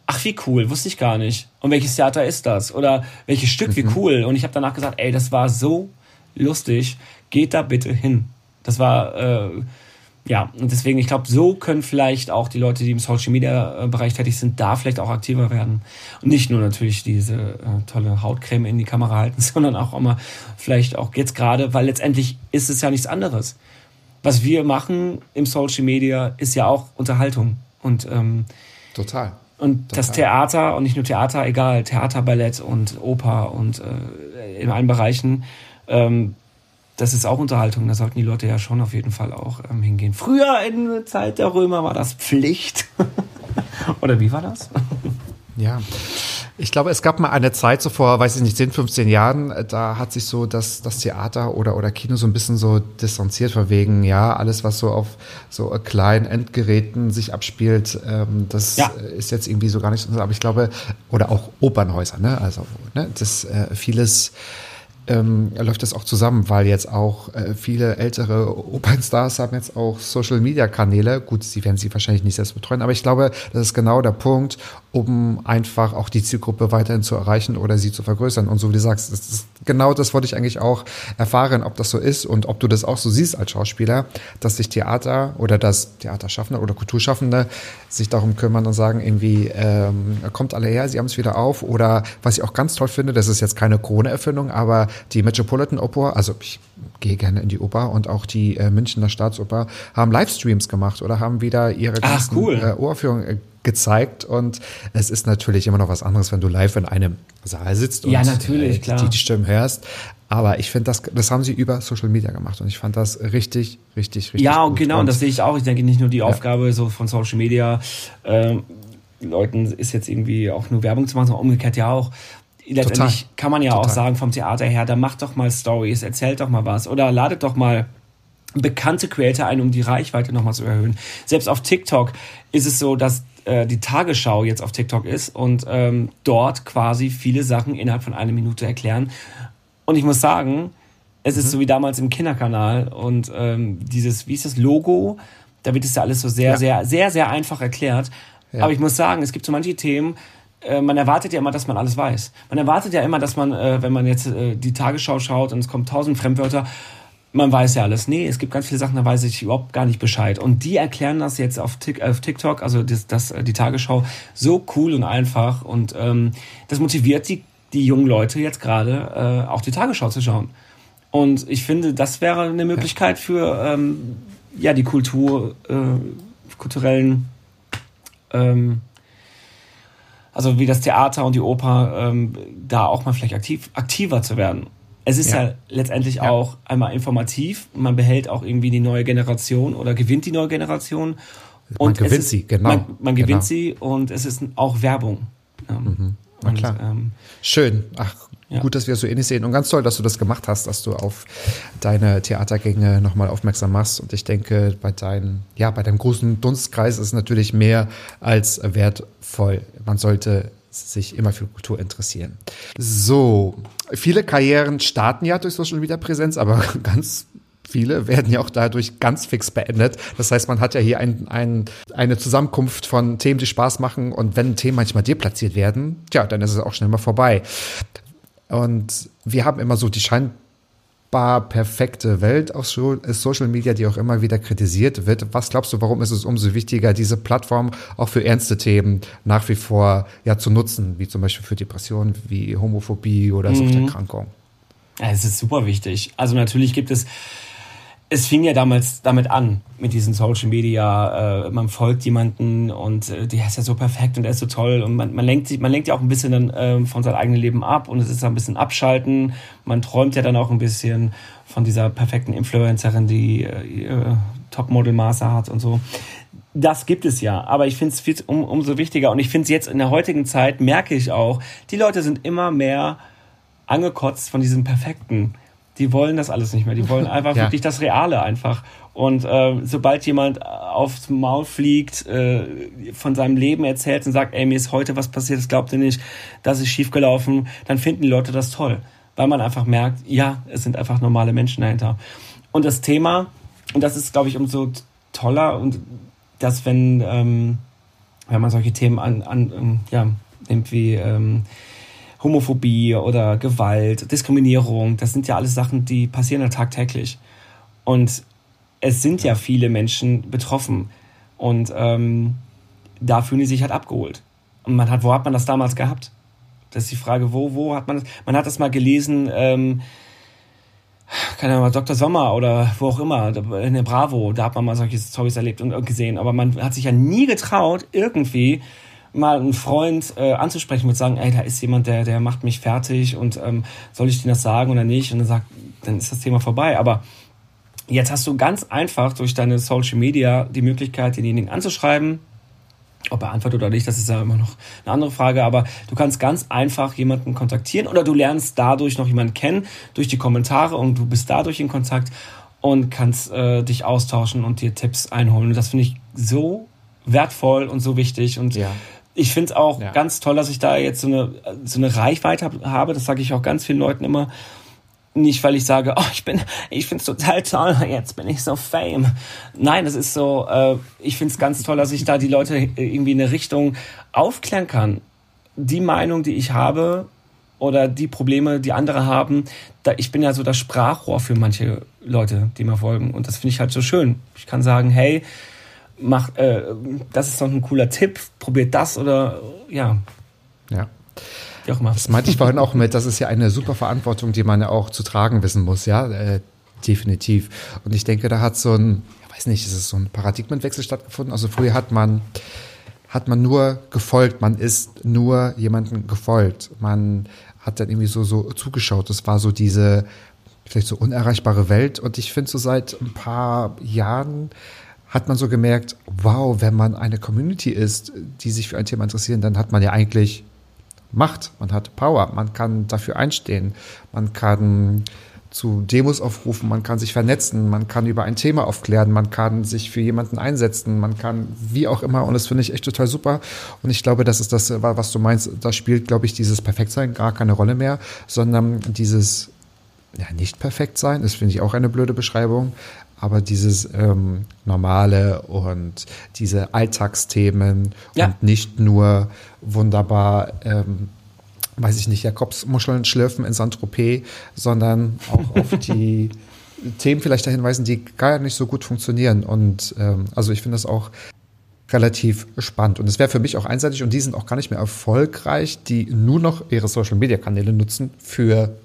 Ach wie cool, wusste ich gar nicht. Und welches Theater ist das? Oder welches Stück, wie mhm. cool. Und ich habe danach gesagt, ey, das war so lustig, geht da bitte hin. Das war, äh, ja, und deswegen, ich glaube, so können vielleicht auch die Leute, die im Social Media äh, Bereich tätig sind, da vielleicht auch aktiver werden. Und nicht nur natürlich diese äh, tolle Hautcreme in die Kamera halten, [LAUGHS] sondern auch immer vielleicht auch jetzt gerade, weil letztendlich ist es ja nichts anderes. Was wir machen im Social Media ist ja auch Unterhaltung. Und ähm, total. Und total. das Theater und nicht nur Theater, egal, Theater, Ballett und Oper und äh, in allen Bereichen ähm, das ist auch Unterhaltung. Da sollten die Leute ja schon auf jeden Fall auch ähm, hingehen. Früher in der Zeit der Römer war das Pflicht. [LAUGHS] Oder wie war das? ja. Ich glaube, es gab mal eine Zeit, so vor, weiß ich nicht, 10, 15 Jahren, da hat sich so das, das Theater oder, oder Kino so ein bisschen so distanziert von wegen, ja, alles, was so auf so kleinen Endgeräten sich abspielt, ähm, das ja. ist jetzt irgendwie so gar nicht so, aber ich glaube, oder auch Opernhäuser, ne, also, ne, das äh, vieles, ähm, läuft das auch zusammen, weil jetzt auch äh, viele ältere Opernstars haben jetzt auch Social-Media-Kanäle. Gut, sie werden sie wahrscheinlich nicht selbst betreuen, aber ich glaube, das ist genau der Punkt, um einfach auch die Zielgruppe weiterhin zu erreichen oder sie zu vergrößern. Und so wie du sagst, das ist, genau das wollte ich eigentlich auch erfahren, ob das so ist und ob du das auch so siehst als Schauspieler, dass sich Theater oder das Theaterschaffende oder Kulturschaffende sich darum kümmern und sagen irgendwie, ähm, kommt alle her, sie haben es wieder auf. Oder was ich auch ganz toll finde, das ist jetzt keine Corona-Erfindung, aber die Metropolitan Opera, also ich gehe gerne in die Oper und auch die äh, Münchner Staatsoper haben Livestreams gemacht oder haben wieder ihre ganzen cool. äh, Uraufführungen äh, gezeigt und es ist natürlich immer noch was anderes, wenn du live in einem Saal sitzt und ja, natürlich, äh, klar. Die, die Stimmen hörst. Aber ich finde, das, das haben sie über Social Media gemacht und ich fand das richtig, richtig, richtig Ja, und genau, und das sehe ich auch. Ich denke nicht nur die ja. Aufgabe so von Social Media, ähm, Leuten ist jetzt irgendwie auch nur Werbung zu machen, sondern umgekehrt ja auch letztendlich Total. kann man ja Total. auch sagen vom Theater her, da macht doch mal Stories, erzählt doch mal was oder ladet doch mal bekannte Creator ein, um die Reichweite nochmal zu erhöhen. Selbst auf TikTok ist es so, dass äh, die Tagesschau jetzt auf TikTok ist und ähm, dort quasi viele Sachen innerhalb von einer Minute erklären. Und ich muss sagen, es ist mhm. so wie damals im Kinderkanal und ähm, dieses, wie ist das Logo? Da wird es ja alles so sehr, ja. sehr, sehr, sehr einfach erklärt. Ja. Aber ich muss sagen, es gibt so manche Themen, äh, man erwartet ja immer, dass man alles weiß. Man erwartet ja immer, dass man, äh, wenn man jetzt äh, die Tagesschau schaut und es kommen tausend Fremdwörter, man weiß ja alles. Nee, es gibt ganz viele Sachen, da weiß ich überhaupt gar nicht Bescheid. Und die erklären das jetzt auf, TikTok, also das, das, die Tagesschau, so cool und einfach. Und ähm, das motiviert die, die jungen Leute jetzt gerade, äh, auch die Tagesschau zu schauen. Und ich finde, das wäre eine Möglichkeit für ähm, ja, die Kultur, äh, kulturellen ähm, also wie das Theater und die Oper, ähm, da auch mal vielleicht aktiv, aktiver zu werden. Es ist ja, ja letztendlich ja. auch einmal informativ, man behält auch irgendwie die neue Generation oder gewinnt die neue Generation. Und man gewinnt ist, sie, genau. Man, man gewinnt genau. sie und es ist auch Werbung. Mhm. Na klar. Und, ähm, Schön. Ach, ja. Gut, dass wir das so ähnlich sehen. Und ganz toll, dass du das gemacht hast, dass du auf deine Theatergänge nochmal aufmerksam machst. Und ich denke, bei deinem, ja, bei deinem großen Dunstkreis ist es natürlich mehr als wertvoll. Man sollte sich immer für Kultur interessieren. So, viele Karrieren starten ja durch Social Media Präsenz, aber [LAUGHS] ganz viele werden ja auch dadurch ganz fix beendet. Das heißt, man hat ja hier ein, ein, eine Zusammenkunft von Themen, die Spaß machen und wenn Themen manchmal deplatziert werden, tja, dann ist es auch schnell mal vorbei. Und wir haben immer so die scheinbar perfekte Welt auf Social Media, die auch immer wieder kritisiert wird. Was glaubst du, warum ist es umso wichtiger, diese Plattform auch für ernste Themen nach wie vor ja zu nutzen, wie zum Beispiel für Depressionen, wie Homophobie oder mhm. Suchterkrankung? Ja, es ist super wichtig. Also natürlich gibt es es fing ja damals damit an, mit diesen Social Media, äh, man folgt jemanden und äh, der ist ja so perfekt und der ist so toll und man, man lenkt sich, man lenkt ja auch ein bisschen dann äh, von seinem eigenen Leben ab und es ist ein bisschen abschalten. Man träumt ja dann auch ein bisschen von dieser perfekten Influencerin, die äh, Topmodel-Maße hat und so. Das gibt es ja, aber ich finde es um, umso wichtiger und ich finde es jetzt in der heutigen Zeit, merke ich auch, die Leute sind immer mehr angekotzt von diesem perfekten die wollen das alles nicht mehr. Die wollen einfach [LAUGHS] ja. wirklich das Reale einfach. Und äh, sobald jemand aufs Maul fliegt, äh, von seinem Leben erzählt und sagt, ey, mir ist heute was passiert, das glaubt ihr nicht, das ist schiefgelaufen, dann finden die Leute das toll. Weil man einfach merkt, ja, es sind einfach normale Menschen dahinter. Und das Thema, und das ist, glaube ich, umso toller, und dass wenn ähm, wenn man solche Themen an, an ähm, ja, nimmt wie ähm, Homophobie oder Gewalt, Diskriminierung, das sind ja alles Sachen, die passieren ja tagtäglich. Und es sind ja viele Menschen betroffen. Und ähm, da fühlen die sich halt abgeholt. Und man hat, wo hat man das damals gehabt? Das ist die Frage, wo, wo hat man das? Man hat das mal gelesen, ähm, keine Ahnung, Dr. Sommer oder wo auch immer, in der Bravo, da hat man mal solche Storys erlebt und gesehen. Aber man hat sich ja nie getraut, irgendwie mal einen Freund äh, anzusprechen und sagen, ey, da ist jemand, der, der macht mich fertig und ähm, soll ich dir das sagen oder nicht? Und dann sagt, dann ist das Thema vorbei. Aber jetzt hast du ganz einfach durch deine Social Media die Möglichkeit, denjenigen anzuschreiben, ob er antwortet oder nicht, das ist ja immer noch eine andere Frage, aber du kannst ganz einfach jemanden kontaktieren oder du lernst dadurch noch jemanden kennen, durch die Kommentare und du bist dadurch in Kontakt und kannst äh, dich austauschen und dir Tipps einholen. Und das finde ich so wertvoll und so wichtig. Und ja. Ich finde es auch ja. ganz toll, dass ich da jetzt so eine, so eine Reichweite habe. Das sage ich auch ganz vielen Leuten immer nicht, weil ich sage, oh, ich bin, ich find's total toll, jetzt bin ich so fame. Nein, es ist so, äh, ich find's ganz toll, dass ich da die Leute irgendwie in eine Richtung aufklären kann. Die Meinung, die ich habe oder die Probleme, die andere haben, da, ich bin ja so das Sprachrohr für manche Leute, die mir folgen. Und das finde ich halt so schön. Ich kann sagen, hey, mach, äh, das ist doch ein cooler Tipp, probiert das oder ja. Ja. Wie auch immer. Das meinte ich vorhin auch mit, das ist ja eine super Verantwortung, die man ja auch zu tragen wissen muss, ja, äh, definitiv. Und ich denke, da hat so ein, ich weiß nicht, ist es so ein Paradigmenwechsel stattgefunden. Also früher hat man, hat man nur gefolgt, man ist nur jemandem gefolgt. Man hat dann irgendwie so, so zugeschaut. Das war so diese, vielleicht so unerreichbare Welt. Und ich finde so seit ein paar Jahren hat man so gemerkt, wow, wenn man eine Community ist, die sich für ein Thema interessieren, dann hat man ja eigentlich Macht, man hat Power, man kann dafür einstehen, man kann zu Demos aufrufen, man kann sich vernetzen, man kann über ein Thema aufklären, man kann sich für jemanden einsetzen, man kann wie auch immer und das finde ich echt total super. Und ich glaube, das ist das, was du meinst, da spielt, glaube ich, dieses Perfektsein gar keine Rolle mehr, sondern dieses ja, nicht perfekt sein, das finde ich auch eine blöde Beschreibung, aber dieses ähm, normale und diese Alltagsthemen ja. und nicht nur wunderbar, ähm, weiß ich nicht, Jakobsmuscheln schlürfen in Saint-Tropez, sondern auch auf [LAUGHS] die Themen vielleicht dahin weisen, die gar nicht so gut funktionieren. Und ähm, also ich finde das auch relativ spannend. Und es wäre für mich auch einseitig und die sind auch gar nicht mehr erfolgreich, die nur noch ihre Social-Media-Kanäle nutzen für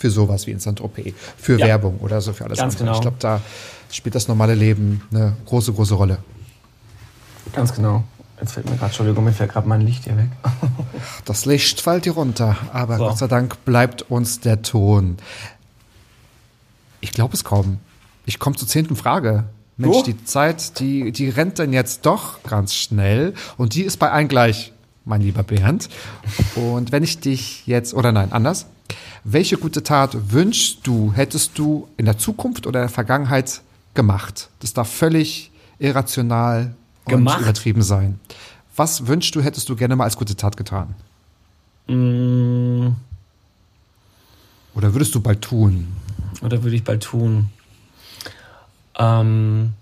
für sowas wie in Saint-Tropez, für ja. Werbung oder so für alles Ganz andere. Genau. Ich glaube, da spielt das normale Leben eine große, große Rolle. Ganz genau. Jetzt fällt mir gerade, Entschuldigung, mir fällt gerade mein Licht hier weg. [LAUGHS] das Licht fällt hier runter, aber so. Gott sei Dank bleibt uns der Ton. Ich glaube es kaum. Ich komme zur zehnten Frage. Mensch, oh. die Zeit, die, die rennt denn jetzt doch ganz schnell und die ist bei allen gleich, mein lieber Bernd. Und wenn ich dich jetzt, oder nein, anders, welche gute Tat wünschst du, hättest du in der Zukunft oder in der Vergangenheit gemacht? Das darf völlig irrational gemacht? und übertrieben sein. Was wünschst du, hättest du gerne mal als gute Tat getan? Mm. Oder würdest du bald tun? Oder würde ich bald tun? Ähm,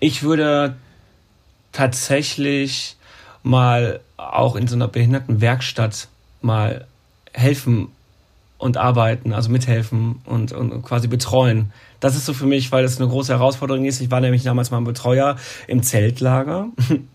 ich würde tatsächlich mal auch in so einer Behindertenwerkstatt mal helfen und arbeiten, also mithelfen und, und quasi betreuen. Das ist so für mich, weil das eine große Herausforderung ist. Ich war nämlich damals mal ein Betreuer im Zeltlager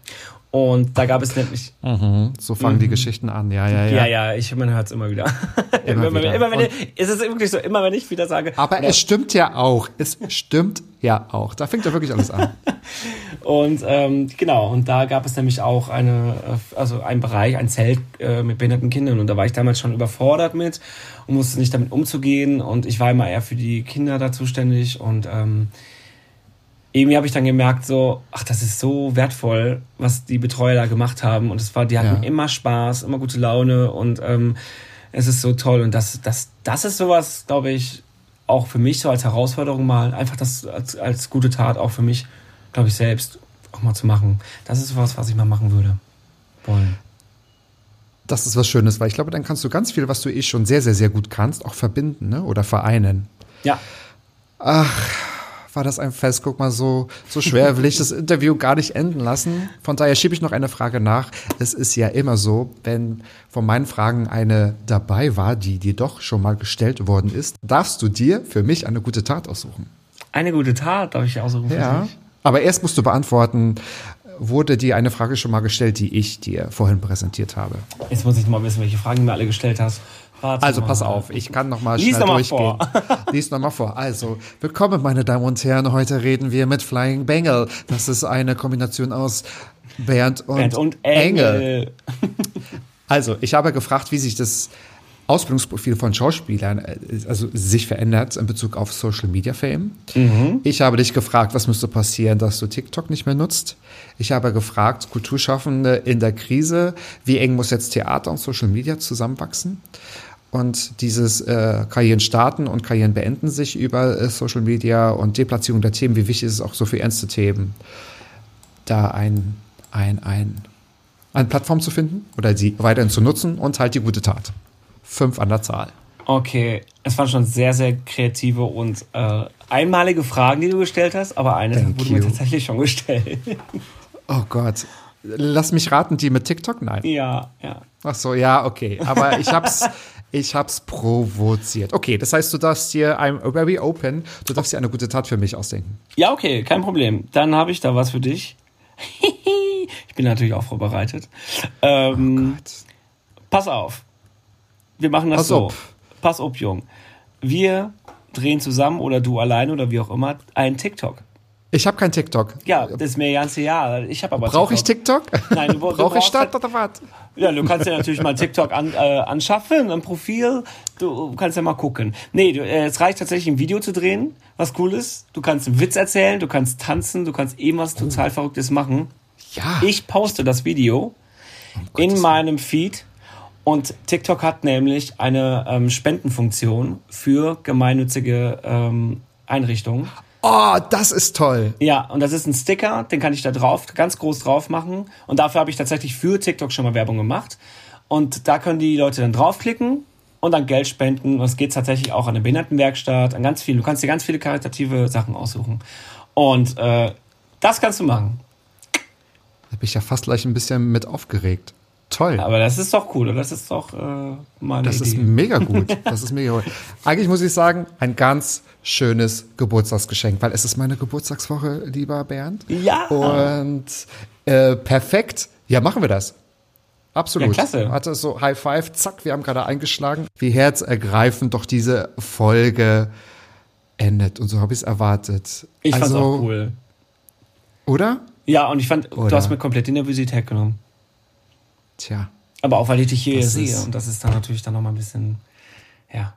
[LAUGHS] und da gab es nämlich. Mhm, so fangen mhm. die Geschichten an, ja, ja, ja. Ja, ja, ich, man hört es immer wieder. [LAUGHS] Immer, immer, wieder. immer wenn ich, ist es wirklich so, immer wenn ich wieder sage. Aber oder, es stimmt ja auch. Es stimmt ja auch. Da fängt ja wirklich alles an. [LAUGHS] und ähm, genau, und da gab es nämlich auch eine, also ein Bereich, ein Zelt äh, mit behinderten Kindern. Und da war ich damals schon überfordert mit und musste nicht damit umzugehen. Und ich war immer eher für die Kinder da zuständig und ähm, irgendwie habe ich dann gemerkt, so, ach, das ist so wertvoll, was die Betreuer da gemacht haben. Und es war, die hatten ja. immer Spaß, immer gute Laune und ähm, es ist so toll. Und das, das, das ist sowas, glaube ich, auch für mich so als Herausforderung mal, einfach das als, als gute Tat auch für mich, glaube ich, selbst auch mal zu machen. Das ist sowas, was ich mal machen würde wollen. Das ist was Schönes, weil ich glaube, dann kannst du ganz viel, was du eh schon sehr, sehr, sehr gut kannst, auch verbinden ne? oder vereinen. Ja. Ach, war das ein Fest. Guck mal, so, so schwer will ich das Interview gar nicht enden lassen. Von daher schiebe ich noch eine Frage nach. Es ist ja immer so, wenn von meinen Fragen eine dabei war, die dir doch schon mal gestellt worden ist, darfst du dir für mich eine gute Tat aussuchen. Eine gute Tat darf ich aussuchen für Ja. dich? Aber erst musst du beantworten, wurde dir eine Frage schon mal gestellt, die ich dir vorhin präsentiert habe. Jetzt muss ich mal wissen, welche Fragen du mir alle gestellt hast. Warte Also mal. pass auf, ich kann noch mal Lies schnell noch mal durchgehen. [LAUGHS] Lies noch mal vor. Also, willkommen meine Damen und Herren, heute reden wir mit Flying Bengal. Das ist eine Kombination aus Bernd und, Bernd und Engel. Engel. Also, ich habe gefragt, wie sich das Ausbildungsprofil von Schauspielern äh, also sich verändert in Bezug auf Social Media Fame. Ich habe dich gefragt, was müsste passieren, dass du TikTok nicht mehr nutzt. Ich habe gefragt, Kulturschaffende in der Krise, wie eng muss jetzt Theater und Social Media zusammenwachsen? Und dieses äh, Karrieren starten und Karrieren beenden sich über äh, Social Media und Deplatzierung der Themen, wie wichtig ist es auch so für ernste Themen, da ein, ein, ein, eine Plattform zu finden oder sie weiterhin zu nutzen und halt die gute Tat. Fünf an der Zahl. Okay, es waren schon sehr, sehr kreative und äh, einmalige Fragen, die du gestellt hast, aber eine Thank wurde mir you. tatsächlich schon gestellt. [LAUGHS] Oh Gott. Lass mich raten, die mit TikTok? Nein. ja, ja. Ach so, ja, okay. Aber ich hab's, [LAUGHS] ich hab's provoziert. Okay, das heißt, du darfst dir, I'm very open, du darfst dir eine gute Tat für mich ausdenken. Ja, okay, kein Problem. Dann habe ich da was für dich. [LAUGHS] ich bin natürlich auch vorbereitet. Ähm, pass auf. Wir machen das Pass so. auf. Pass auf, Jung. Wir drehen zusammen oder du allein oder wie auch immer einen TikTok. Ich habe kein TikTok. Ja, das ist mir ganz ja. Ich habe aber Brauche ich TikTok? [LAUGHS] Nein, du, du Brauche ich halt- oder was? Ja, du kannst ja natürlich mal TikTok an, äh, anschaffen, ein Profil. Du kannst ja mal gucken. Nee, du, äh, es reicht tatsächlich ein Video zu drehen, was cool ist. Du kannst einen Witz erzählen, du kannst tanzen, du kannst eben was total Verrücktes machen. Ja. Ich poste das Video in meinem Feed und TikTok hat nämlich eine ähm, Spendenfunktion für gemeinnützige ähm, Einrichtungen. Oh, das ist toll. Ja, und das ist ein Sticker, den kann ich da drauf, ganz groß drauf machen. Und dafür habe ich tatsächlich für TikTok schon mal Werbung gemacht. Und da können die Leute dann draufklicken und dann Geld spenden. Und es geht tatsächlich auch an eine Behindertenwerkstatt, an ganz viel. Du kannst dir ganz viele karitative Sachen aussuchen. Und äh, das kannst du machen. Da bin ich ja fast gleich ein bisschen mit aufgeregt. Toll. Aber das ist doch cool, oder? Das ist doch äh, meine Das ist Idee. mega gut. [LAUGHS] Das ist mega gut. Eigentlich muss ich sagen, ein ganz schönes Geburtstagsgeschenk, weil es ist meine Geburtstagswoche, lieber Bernd. Ja. Und äh, perfekt. Ja, machen wir das. Absolut. Ja, klasse. Hatte so High Five, zack, wir haben gerade eingeschlagen. Wie herzergreifend doch diese Folge endet. Und so habe ich es erwartet. ich fand's also, auch cool. Oder? Ja, und ich fand, Oder? du hast mir komplett die Nervosität genommen. Tja. Aber auch, weil ich dich hier Das sehe. Und das ist dann natürlich dann nochmal ein bisschen, ja.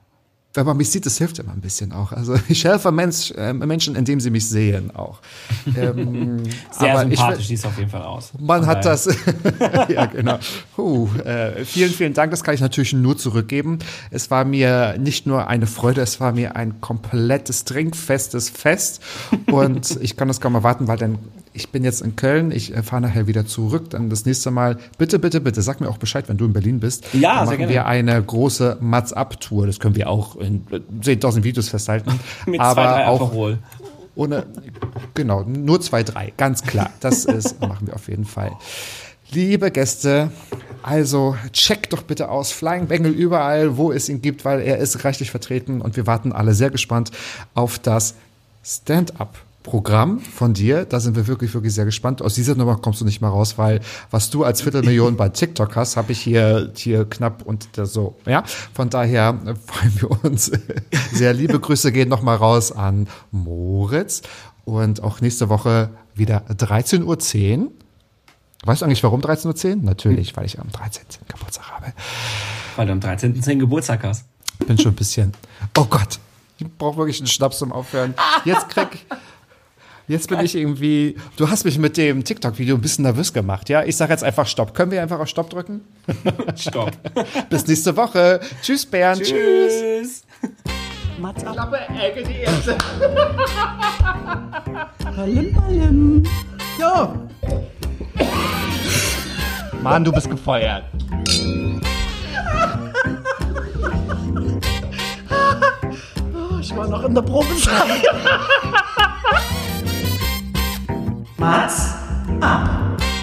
Wenn man mich sieht, das hilft immer ein bisschen auch. Also [LAUGHS] ich helfe Mensch, äh, Menschen, indem sie mich sehen auch. [LAUGHS] Ähm, Sehr sympathisch sieht es auf jeden Fall aus. Man Von hat daher- das. [LAUGHS] ja, genau. Puh, äh, vielen, vielen Dank. Das kann ich natürlich nur zurückgeben. Es war mir nicht nur eine Freude, es war mir ein komplettes trinkfestes Fest. Und ich kann das kaum erwarten, weil dann, ich bin jetzt in Köln, ich äh, fahre nachher wieder zurück. Dann das nächste Mal, bitte, bitte, bitte, sag mir auch Bescheid, wenn du in Berlin bist. Ja, dann machen gerne. wir eine große Mats-Up-Tour. Das können wir auch in äh, 10.000 Videos festhalten. [LAUGHS] Mit Aber zwei, drei auch Alkohol. ohne, genau, nur zwei, drei, ganz klar. Das [LAUGHS] ist, machen wir auf jeden Fall. Liebe Gäste, also checkt doch bitte aus Flying Bengel überall, wo es ihn gibt, weil er ist reichlich vertreten und wir warten alle sehr gespannt auf das Stand-up. Programm von dir, da sind wir wirklich, wirklich sehr gespannt. Aus dieser Nummer kommst du nicht mal raus, weil was du als Viertelmillion bei TikTok hast, habe ich hier, hier knapp und so. Ja, von daher freuen wir uns [LAUGHS] sehr. Liebe Grüße gehen nochmal raus an Moritz und auch nächste Woche wieder 13.10 Uhr. Weißt du eigentlich, warum 13.10 Uhr? Natürlich, weil ich am 13. Geburtstag habe. Weil du am 13.10. Geburtstag hast. Bin schon ein bisschen. Oh Gott, ich brauche wirklich einen Schnaps zum Aufhören. Jetzt krieg. Jetzt bin ich irgendwie. Du hast mich mit dem TikTok-Video ein bisschen nervös gemacht, ja? Ich sage jetzt einfach Stopp. Können wir einfach auf Stopp drücken? Stopp. [LAUGHS] Bis nächste Woche. Tschüss, Bernd. Tschüss. Mats ab. Palim, [LAUGHS] palim. Jo. Mann, du bist gefeuert. [LAUGHS] Ich war noch in der Probezeit. Mas, apa.